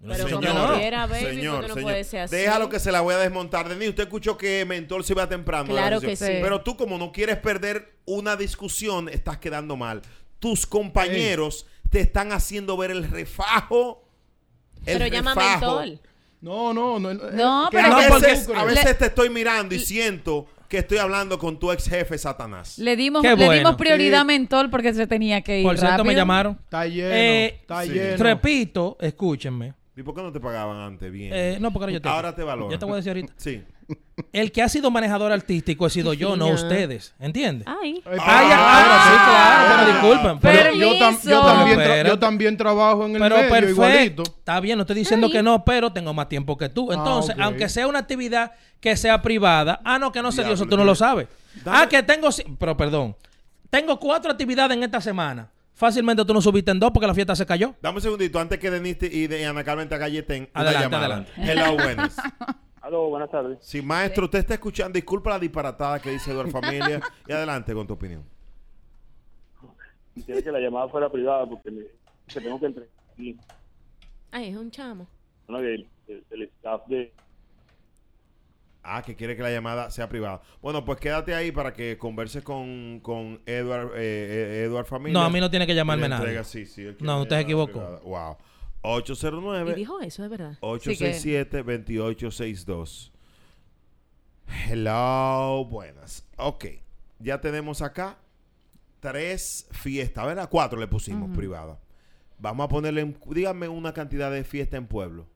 Speaker 4: No
Speaker 6: Pero
Speaker 4: dicho
Speaker 6: como
Speaker 4: no.
Speaker 6: quiera, baby,
Speaker 2: señor,
Speaker 6: no
Speaker 2: señor.
Speaker 6: puede ser así.
Speaker 2: Déjalo que se la voy a desmontar. Denis, usted escuchó que Mentor se iba temprano.
Speaker 6: Claro que sí.
Speaker 2: Pero tú, como no quieres perder una discusión, estás quedando mal. Tus compañeros te están haciendo ver el refajo. El
Speaker 6: Pero llama
Speaker 2: refajo.
Speaker 6: mentol.
Speaker 7: No, no, no.
Speaker 5: No,
Speaker 7: que
Speaker 5: pero
Speaker 2: A veces,
Speaker 7: porque-
Speaker 2: a veces te estoy mirando y siento que estoy hablando con tu ex jefe Satanás.
Speaker 5: Le dimos,
Speaker 4: Qué
Speaker 5: le
Speaker 4: bueno.
Speaker 5: dimos prioridad a
Speaker 7: Sí.
Speaker 5: Mentor porque se tenía que ir.
Speaker 4: Por cierto, me llamaron.
Speaker 7: Está lleno,
Speaker 4: Eh,
Speaker 7: está
Speaker 2: sí.
Speaker 7: lleno.
Speaker 4: Repito, escúchenme.
Speaker 2: ¿Y por qué no te pagaban antes bien?
Speaker 4: Eh, no, porque ahora yo te
Speaker 2: Ahora te valoran.
Speaker 4: Yo te voy a decir ahorita.
Speaker 2: Sí.
Speaker 4: El que ha sido manejador artístico he sido yo, no ustedes. ¿Entiendes?
Speaker 6: Ay.
Speaker 7: Eh,
Speaker 4: Ah, ah, sí, claro, pero disculpen.
Speaker 7: Pero
Speaker 4: Pero,
Speaker 7: yo, tam- yo también
Speaker 4: Espérate.
Speaker 7: yo también trabajo en el
Speaker 4: pero
Speaker 7: medio
Speaker 4: perfecto.
Speaker 7: igualito.
Speaker 4: Está bien, no estoy diciendo que no, pero tengo más tiempo que tú. Entonces,
Speaker 7: ok.
Speaker 4: aunque sea una actividad que sea privada, ah, no, que no sé Dios, tú no lo sabes.
Speaker 2: Dame-
Speaker 4: Ah, que tengo, pero perdón, tengo cuatro actividades en esta semana. Fácilmente tú no subiste en dos porque la fiesta se cayó.
Speaker 2: Dame un segundito antes que Denis te- y de Ana Carmen te galleten
Speaker 4: Adelante,
Speaker 2: llamada.
Speaker 4: adelante.
Speaker 2: Hello, buenas.
Speaker 10: Aló, buenas tardes.
Speaker 2: Si maestro, usted está escuchando, disculpa la disparatada que dice Eduardo Familia y adelante con tu opinión.
Speaker 10: Quiere que la llamada fuera privada porque me, que tengo que entrar. Y,
Speaker 6: Ay, es un chamo.
Speaker 10: bueno, el, el- el staff de...
Speaker 2: Ah, que quiere que la llamada sea privada. Bueno, pues quédate ahí para que converses con, con Edward, eh, eh, Edward Familia.
Speaker 4: No, a mí no tiene que llamarme
Speaker 2: entrega- sí, sí,
Speaker 4: No, usted se equivocó.
Speaker 2: privada. Wow. 809
Speaker 6: Y dijo eso, es verdad.
Speaker 2: 867-2862. Hello, buenas. Ok, ya tenemos acá tres fiestas, ¿verdad? Cuatro le pusimos
Speaker 7: Ujú.
Speaker 2: privadas. Vamos a ponerle, en- dígame una cantidad de fiesta en pueblo.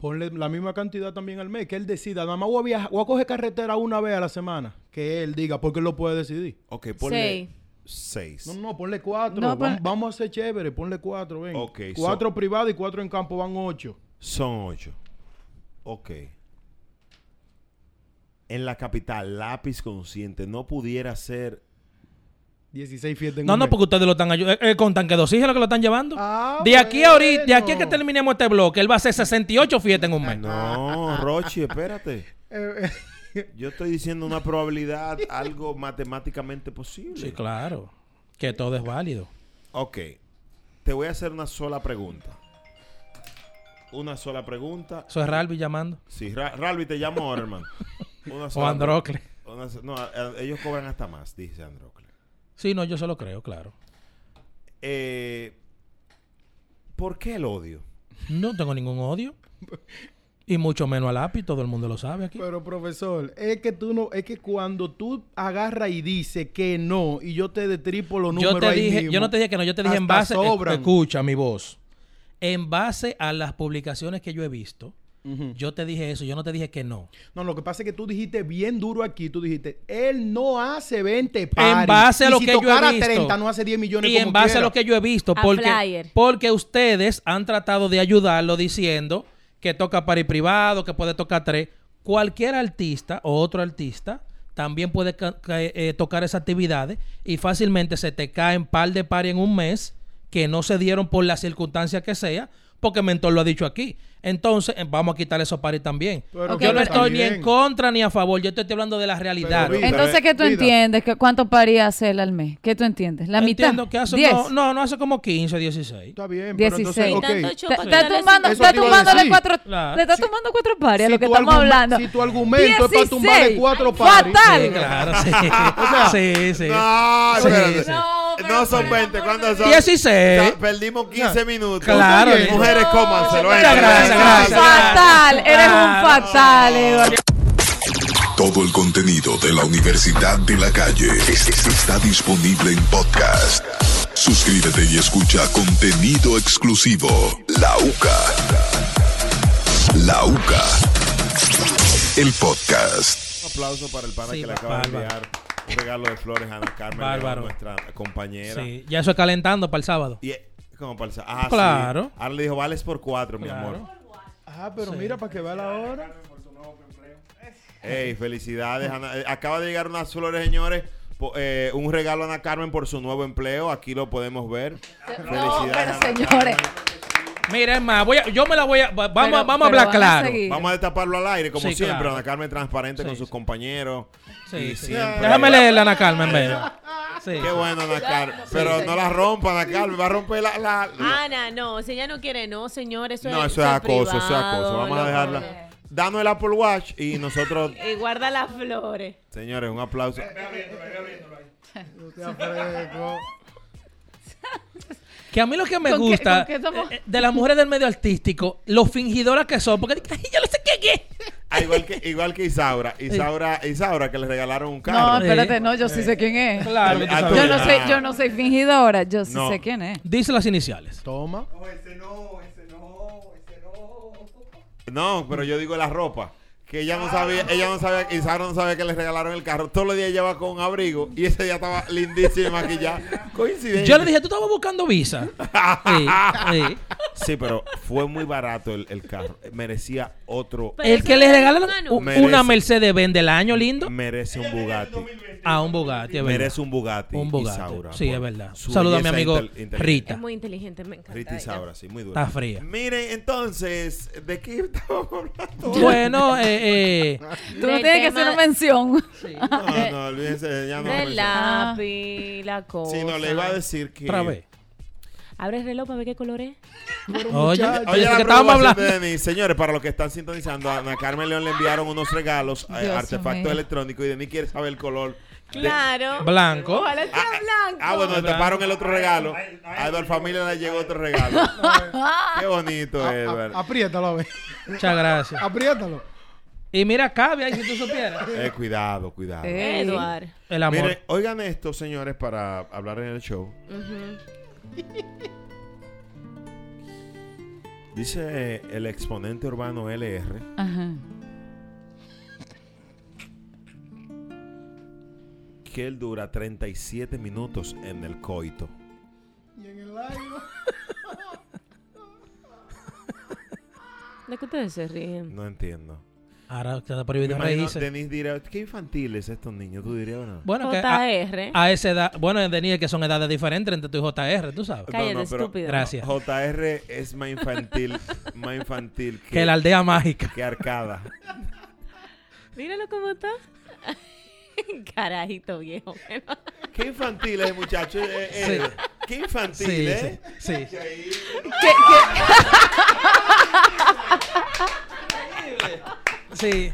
Speaker 7: Ponle la misma cantidad también al mes, que él decida. Nada más voy a, viajar, voy a coger carretera una vez a la semana. Que él diga, porque él lo puede decidir.
Speaker 2: Ok, ponle seis.
Speaker 7: No, no, ponle cuatro.
Speaker 2: No,
Speaker 7: Vam-
Speaker 2: pon-
Speaker 7: vamos, a ser chévere, ponle cuatro, ven.
Speaker 2: Ok,
Speaker 7: cuatro privados y cuatro en campo van ocho.
Speaker 2: Son ocho. Ok. En la capital, lápiz consciente no pudiera ser
Speaker 7: 16 fiestas en
Speaker 4: No,
Speaker 7: un
Speaker 4: no,
Speaker 7: mes.
Speaker 4: porque ustedes lo están ayudando. Eh, con tanque dos hijos lo que lo están llevando.
Speaker 7: Ah,
Speaker 4: de aquí a ahorita, de aquí a que terminemos este bloque, él va a hacer 68 fiestas en un mes.
Speaker 2: No, Rochi, espérate.
Speaker 7: Eh,
Speaker 2: Yo estoy diciendo una probabilidad, algo matemáticamente posible.
Speaker 4: Sí, claro. Que todo es válido.
Speaker 2: Ok. Te voy a hacer una sola pregunta. Una sola pregunta.
Speaker 4: Eso es Ralby llamando.
Speaker 2: Sí, Ra- Ralby, te llamo ahora, hermano. Una
Speaker 4: O
Speaker 2: sola
Speaker 4: Androcle.
Speaker 2: una so- no, ellos cobran hasta más, dice Androcle.
Speaker 4: Sí, no, yo se lo creo, claro.
Speaker 2: Eh, ¿Por qué el odio?
Speaker 4: No tengo ningún odio. Y mucho menos al lápiz, todo el mundo lo sabe aquí.
Speaker 7: Pero profesor, es que tú no, es que cuando tú agarras y dices que no y yo te detripo los números
Speaker 4: Yo te
Speaker 7: ahí
Speaker 4: dije,
Speaker 7: mismo,
Speaker 4: yo no te dije que no, yo te dije en base,
Speaker 7: sobran.
Speaker 4: escucha mi voz. En base a las publicaciones que yo he visto, yo te dije eso, yo no te dije que no.
Speaker 7: No, lo que pasa es que tú dijiste bien duro aquí, tú dijiste, él no hace 20 paris.
Speaker 4: En base a
Speaker 7: y
Speaker 4: lo
Speaker 7: si
Speaker 4: que yo he visto.
Speaker 7: 30 no hace 10 millones
Speaker 4: Y
Speaker 7: como
Speaker 4: en base
Speaker 7: quiera.
Speaker 4: a lo que yo he visto, porque, porque ustedes han tratado de ayudarlo diciendo que toca para privado, que puede tocar tres. Cualquier artista o otro artista también puede ca- ca- eh, tocar esas actividades y fácilmente se te caen par de pares en un mes que no se dieron por la circunstancia que sea, porque Mentor lo ha dicho aquí. Entonces, eh, vamos a quitar esos pares también.
Speaker 7: Pero
Speaker 4: yo no estoy ni
Speaker 7: también.
Speaker 4: en contra ni a favor, yo te estoy hablando de la realidad.
Speaker 5: Entonces, ¿qué tú entiendes? ¿Que ¿Cuánto paría hacer al mes? ¿Qué tú entiendes? ¿La mitad?
Speaker 4: Entiendo que hace,
Speaker 5: ¿Diez?
Speaker 4: no, no, no hace como 15, 16.
Speaker 7: Está bien,
Speaker 5: 16.
Speaker 7: ok.
Speaker 5: Te- Está tumbando, está
Speaker 7: a
Speaker 5: tumbándole cuatro,
Speaker 4: Claro.
Speaker 5: le está tumbando cuatro pares a
Speaker 7: Si
Speaker 5: lo que estamos hablando.
Speaker 7: si tu argumento es para tumbarle
Speaker 5: 16.
Speaker 7: cuatro pares.
Speaker 5: Fatal.
Speaker 4: Sí, claro, sí.
Speaker 7: O sea,
Speaker 4: sí, sí.
Speaker 2: No,
Speaker 4: Sí.
Speaker 2: No, son 20. ¿Cuántos son?
Speaker 4: 16.
Speaker 2: O sea, perdimos 15 minutos.
Speaker 4: Claro.
Speaker 2: Mujeres, cómanselo.
Speaker 4: Muchas gracias, gracias.
Speaker 5: Fatal, eres un fatal, Eduardo.
Speaker 1: Todo el contenido de la Universidad de la Calle es- es- está disponible en podcast. Suscríbete y escucha contenido exclusivo. La UCA. La UCA. El podcast.
Speaker 2: Un aplauso para el pana
Speaker 4: Sí,
Speaker 2: que le acaba de
Speaker 4: bárbaro.
Speaker 2: enviar un regalo de flores a Ana Carmen,
Speaker 4: Bárbaro.
Speaker 2: nuestra compañera.
Speaker 4: Sí, ya eso es calentando para el sábado.
Speaker 2: Y eh, como para el sa- ah,
Speaker 4: Claro.
Speaker 2: sí. Ahora le dijo, vales por cuatro, mi
Speaker 4: Claro.
Speaker 2: amor.
Speaker 7: Ah, pero mira, para que vea la hora.
Speaker 2: Ey, felicidades, Ana. Eh, Acaba de llegar unas flores, señores. Eh, un regalo a Ana Carmen por su nuevo empleo. Aquí lo podemos ver.
Speaker 5: No, pero
Speaker 2: Ana
Speaker 5: señores.
Speaker 4: Mira, es más, voy a- yo me la voy a. va- Vamos,
Speaker 5: Pero-
Speaker 4: vamos a hablar
Speaker 5: a
Speaker 4: claro.
Speaker 2: Vamos a destaparlo al aire, como
Speaker 4: Sí,
Speaker 2: siempre.
Speaker 4: claro.
Speaker 2: Ana Carmen transparente con sus compañeros.
Speaker 4: Sí,
Speaker 2: siempre-
Speaker 4: Déjame leerla, Ana Carmen, ven. Sí.
Speaker 2: Qué bueno, Ana Carmen. Pero no la rompa, Ana Carmen. Va a romper la. la- la-
Speaker 6: Ana, no, si ella no quiere, no, señor, eso
Speaker 2: no,
Speaker 6: es
Speaker 2: eso es acoso, eso es
Speaker 6: privado,
Speaker 2: acoso. Vamos a dejarla. Danos el Apple Watch y nosotros.
Speaker 6: Y guarda las flores.
Speaker 2: Señores, un aplauso.
Speaker 4: Que a mí lo que me
Speaker 5: ¿Con qué-
Speaker 4: gusta
Speaker 5: con qué somos?
Speaker 4: eh, de las mujeres del medio artístico, lo fingidoras que son, porque ay, yo no sé qué, qué.
Speaker 2: Ah, igual que igual que Isaura. Isaura, Isaura que le regalaron un carro.
Speaker 5: No, espérate, no, yo sí sé quién es.
Speaker 4: Claro,
Speaker 2: Ah.
Speaker 5: Yo no
Speaker 2: Ah.
Speaker 5: soy, yo no soy fingidora, yo sí
Speaker 2: No.
Speaker 5: sé quién es.
Speaker 4: Dice las iniciales.
Speaker 7: Toma.
Speaker 2: No, pero yo digo la ropa. Que ella no sabía, ella no sabía, Isaura no sabía que le regalaron el carro. Todos los días lleva con un abrigo y ese día estaba lindísimo y maquillada. Coincidencia.
Speaker 4: Yo le dije, tú estabas buscando visa. Sí, sí.
Speaker 2: Sí, pero fue muy barato el, el carro. Merecía otro.
Speaker 6: Pero
Speaker 4: El que le regalan una Mercedes Benz del año lindo.
Speaker 2: Merece un Bugatti.
Speaker 4: A un Bugatti, es verdad.
Speaker 2: Merece un Bugatti.
Speaker 4: Un Bugatti.
Speaker 2: Isaura,
Speaker 4: Sí, es verdad. Saluda a mi amigo. Rita.
Speaker 6: Es muy inteligente, me encanta.
Speaker 2: Rita. Isaura, sí, muy dura.
Speaker 4: Está fría.
Speaker 2: Miren, entonces, ¿de qué estábamos hablando?
Speaker 4: Bueno, eh, eh,
Speaker 5: Tú no tienes que hacer una mención.
Speaker 2: No, no, olvídense, ya no.
Speaker 6: Del
Speaker 2: menciono.
Speaker 6: lápiz, la cosa.
Speaker 2: Sí, no, le iba a decir que.
Speaker 4: otra vez.
Speaker 6: Abre el reloj para ver qué color es.
Speaker 2: Oye,
Speaker 4: Oye,
Speaker 2: la
Speaker 4: que
Speaker 2: preocupación
Speaker 4: estábamos hablando.
Speaker 2: de. Señores, para los que están sintonizando, a Ana Carmen León le enviaron unos regalos, eh,
Speaker 5: Dios
Speaker 2: artefactos
Speaker 5: mío.
Speaker 2: electrónicos, y Denis quiere saber el color. de-
Speaker 6: Claro.
Speaker 4: Blanco.
Speaker 6: Ojalá sea blanco.
Speaker 2: Ah, bueno, le taparon el otro regalo. A Eduardo Familia le llegó otro regalo. Qué bonito,
Speaker 7: a- apriétalo, a ver.
Speaker 4: Muchas gracias.
Speaker 7: Apriétalo.
Speaker 4: Y mira, cabe ahí si tú supieras.
Speaker 2: Eh, cuidado, cuidado.
Speaker 5: Ey.
Speaker 6: Eduard.
Speaker 4: El amor.
Speaker 2: Miren, oigan esto, señores, para hablar en el show.
Speaker 6: Ujú.
Speaker 2: Dice el exponente urbano LR
Speaker 5: Ajá.
Speaker 2: que él dura 37 minutos en el coito.
Speaker 7: Y en el aire.
Speaker 6: ¿De qué ustedes se ríen?
Speaker 2: No entiendo.
Speaker 4: Ahora está prohibido
Speaker 2: imagino,
Speaker 4: reírse.
Speaker 2: Denis dirá, qué infantiles estos niños, tú dirías, ¿o no?
Speaker 4: Bueno, que a,
Speaker 6: JR.
Speaker 4: a esa edad, bueno, Denis, que son edades diferentes entre tú y JR, tú sabes.
Speaker 6: Cállate,
Speaker 2: pero
Speaker 6: estúpido.
Speaker 4: Gracias.
Speaker 2: JR es más infantil, más infantil que,
Speaker 4: Que la aldea mágica.
Speaker 2: que Arcada.
Speaker 6: Míralo cómo está. Carajito viejo.
Speaker 2: Qué infantil es, muchacho. eh, eh, Qué infantil,
Speaker 4: Sí,
Speaker 2: ¿eh?
Speaker 4: sí, sí.
Speaker 2: Que ahí-
Speaker 5: ¿Qué,
Speaker 4: Sí.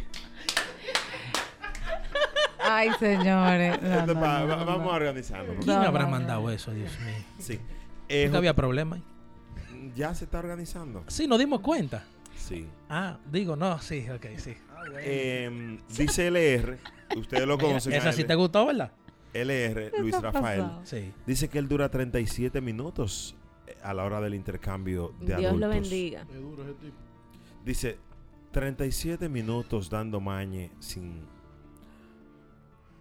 Speaker 5: Ay, señores. No,
Speaker 2: Esto
Speaker 5: no, no,
Speaker 2: va-
Speaker 5: no,
Speaker 2: vamos
Speaker 5: no.
Speaker 2: a organizarlo.
Speaker 4: ¿Quién
Speaker 5: No,
Speaker 4: habrá
Speaker 5: no, no.
Speaker 4: mandado eso, Dios mío?
Speaker 2: Sí. Eh,
Speaker 4: Nunca había problema.
Speaker 2: ya se está organizando.
Speaker 4: Sí, nos dimos cuenta.
Speaker 2: Sí.
Speaker 4: Ah, digo, no, sí, ok, sí.
Speaker 2: Eh, dice LR, ustedes lo conocen.
Speaker 4: Esa sí te gustó, ¿verdad?
Speaker 2: LR, Luis Rafael?
Speaker 4: Sí.
Speaker 2: dice que él dura 37 minutos eh, a la hora del intercambio de
Speaker 6: Dios
Speaker 2: adultos.
Speaker 6: lo bendiga.
Speaker 7: Qué duro ese tipo.
Speaker 2: Dice 37 minutos dando mañe sin,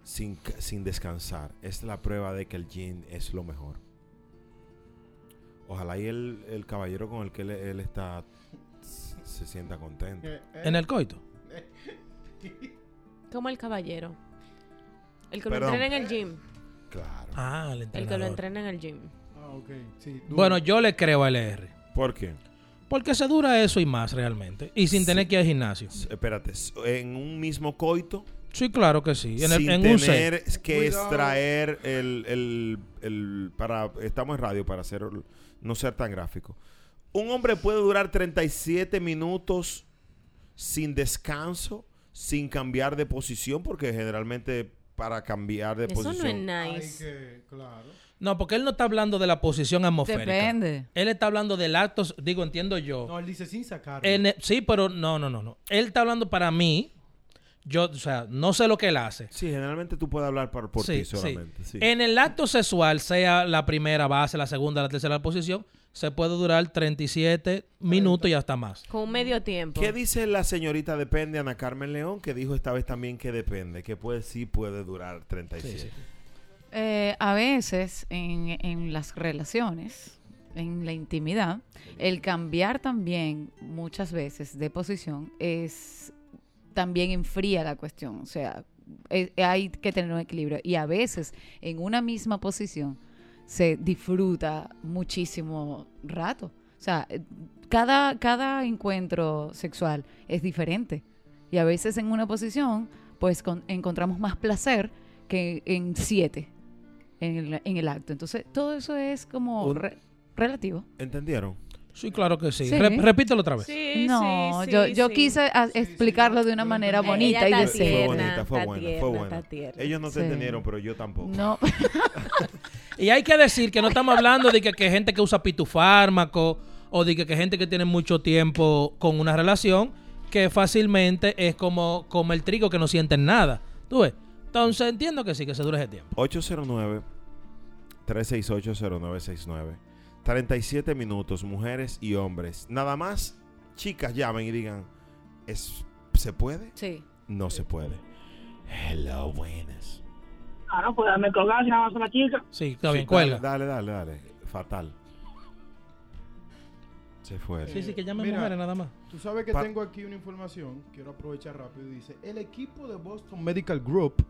Speaker 2: sin, sin descansar. Es la prueba de que el gin es lo mejor. Ojalá y el, el caballero con el que él, él está se sienta contento.
Speaker 4: En el coito.
Speaker 6: Como el caballero. El que
Speaker 2: Perdón.
Speaker 6: lo entrena en el gym.
Speaker 2: Claro.
Speaker 4: Ah, el
Speaker 6: El que lo entrena en el gym.
Speaker 7: Ah. Sí.
Speaker 4: Bueno, yo le creo a LR.
Speaker 2: ¿Por qué?
Speaker 4: Porque se dura eso y más realmente. Y sin
Speaker 2: Sí.
Speaker 4: tener que ir al gimnasio.
Speaker 2: Espérate, en un mismo coito,
Speaker 4: Sí, claro que sí. En, el-
Speaker 2: sin
Speaker 4: en un set.
Speaker 2: tener que
Speaker 7: Cuidado.
Speaker 2: extraer el, el- el- para estamos en radio para hacer no ser tan gráfico. Un hombre puede durar 37 minutos sin descanso, sin cambiar de posición, porque generalmente para cambiar de
Speaker 6: Eso no
Speaker 2: posición.
Speaker 6: es
Speaker 7: Hay
Speaker 6: nice.
Speaker 7: que, claro.
Speaker 4: No, porque él no está hablando de la posición atmosférica.
Speaker 5: Depende.
Speaker 4: Él está hablando del acto, digo, entiendo yo.
Speaker 7: No, él dice sin.
Speaker 4: En el- sí, pero no, no, no, no. Él está hablando para mí. Yo, o sea, no sé lo que él hace.
Speaker 2: Sí, generalmente tú puedes hablar por, por
Speaker 4: Sí,
Speaker 2: ti
Speaker 4: sí.
Speaker 2: solamente. sí.
Speaker 4: En el acto sexual, sea la primera base, la segunda, la tercera posición, se puede durar 37 minutos y hasta más.
Speaker 6: Con un medio tiempo.
Speaker 2: ¿Qué dice la señorita Depende, Ana Carmen León, que dijo esta vez también que depende, que puede sí puede durar 37?
Speaker 5: Eh, a veces en, en las relaciones, en la intimidad, el cambiar también muchas veces de posición es también enfría la cuestión. O sea, eh, hay que tener un equilibrio. Y a veces en una misma posición se disfruta muchísimo rato. O sea, eh, cada, cada encuentro sexual es diferente. Y a veces en una posición, pues con- encontramos más placer que en siete en el, en el acto. Entonces, todo eso es como
Speaker 2: Un-
Speaker 5: re- relativo.
Speaker 2: ¿Entendieron?
Speaker 4: Sí, claro que sí.
Speaker 5: Sí.
Speaker 4: Re- repítelo otra vez.
Speaker 6: Sí,
Speaker 5: no,
Speaker 6: sí,
Speaker 5: yo,
Speaker 6: sí,
Speaker 5: yo quise a- explicarlo de una manera
Speaker 6: Ella
Speaker 5: bonita y decir.
Speaker 2: Fue bonita, fue buena,
Speaker 6: tierna,
Speaker 2: fue buena. Ellos no se
Speaker 5: Sí.
Speaker 2: entendieron, pero yo tampoco.
Speaker 5: No,
Speaker 4: Y hay que decir que no estamos hablando de que, que gente que usa pitufármaco o de que, que gente que tiene mucho tiempo con una relación que fácilmente es como, como el trigo que no sienten nada. ¿Tú ves? Entonces entiendo que sí, que se dure ese tiempo.
Speaker 2: 809-368-0969. 37 minutos, mujeres y hombres. Nada más, chicas llamen y digan, ¿es, ¿se puede?
Speaker 5: sí.
Speaker 2: No se puede. Hello, buenas.
Speaker 3: Ah, no, pues dame colgar si nada más una chica.
Speaker 4: Sí, está bien,
Speaker 2: Sí,
Speaker 4: cuelga.
Speaker 2: Dale, dale, dale, dale. Fatal. Se fue.
Speaker 4: Sí, sí, que llamen
Speaker 7: Mira,
Speaker 4: mujeres nada más.
Speaker 7: Tú sabes que
Speaker 2: Pa-
Speaker 7: tengo aquí una información, quiero aprovechar rápido. Dice, el equipo de Boston Medical Group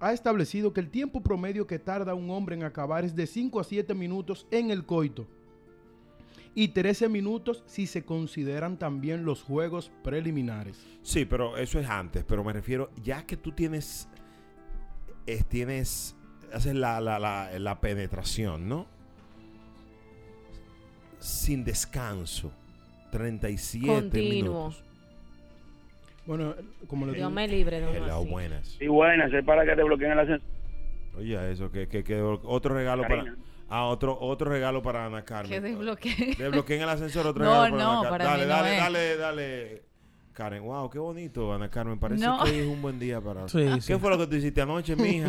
Speaker 7: ha establecido que el tiempo promedio que tarda un hombre en acabar es de 5 a 7 minutos en el coito. Y 13 minutos si se consideran también los juegos preliminares.
Speaker 2: Sí, pero eso es antes. Pero me refiero, ya que tú tienes, eh, tienes, haces la, la, la, la penetración, ¿no? sin descanso. 37
Speaker 6: Continuo.
Speaker 2: minutos.
Speaker 7: Bueno, como le
Speaker 6: Dios me libre
Speaker 2: Hello,
Speaker 6: así.
Speaker 2: buenas.
Speaker 10: Y buenas, es para que te bloqueen el ascensor.
Speaker 2: Oye, eso, que, que, que otro regalo
Speaker 10: Karina.
Speaker 2: para... Ah, otro, otro regalo para Ana Carmen.
Speaker 5: Que desbloquee.
Speaker 2: Desbloqueen el ascensor, otro
Speaker 5: No,
Speaker 2: regalo para
Speaker 5: no,
Speaker 2: Ana Carmen.
Speaker 5: para
Speaker 2: dale,
Speaker 5: mí no
Speaker 2: dale,
Speaker 5: es.
Speaker 2: dale, dale. Karen, wow, qué bonito, Ana Carmen. Parece
Speaker 5: No.
Speaker 2: que hoy es un buen día para...
Speaker 4: Sí,
Speaker 2: ¿Qué
Speaker 4: sí.
Speaker 2: fue lo que tú hiciste anoche, mija?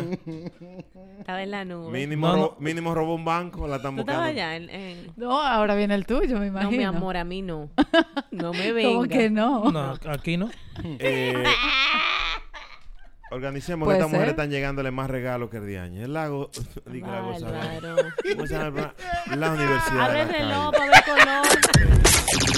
Speaker 6: Estaba en la nube.
Speaker 2: Mínimo,
Speaker 4: No, no.
Speaker 2: ro- mínimo robó un banco, la están
Speaker 6: ¿Tú estabas
Speaker 2: buscando.
Speaker 6: allá? En, en-
Speaker 5: No, ahora viene el tuyo, me imagino.
Speaker 6: No, mi amor, a mí no. No me venga.
Speaker 5: ¿Cómo que no?
Speaker 4: No, aquí no.
Speaker 2: Eh, organicemos que estas mujeres están llegándole más regalos que el día año. El lago, digo, la gozadera.
Speaker 6: Bárbaro.
Speaker 2: ¿Cómo se llama el programa? La universidad.
Speaker 6: Abre el reloj para ver color.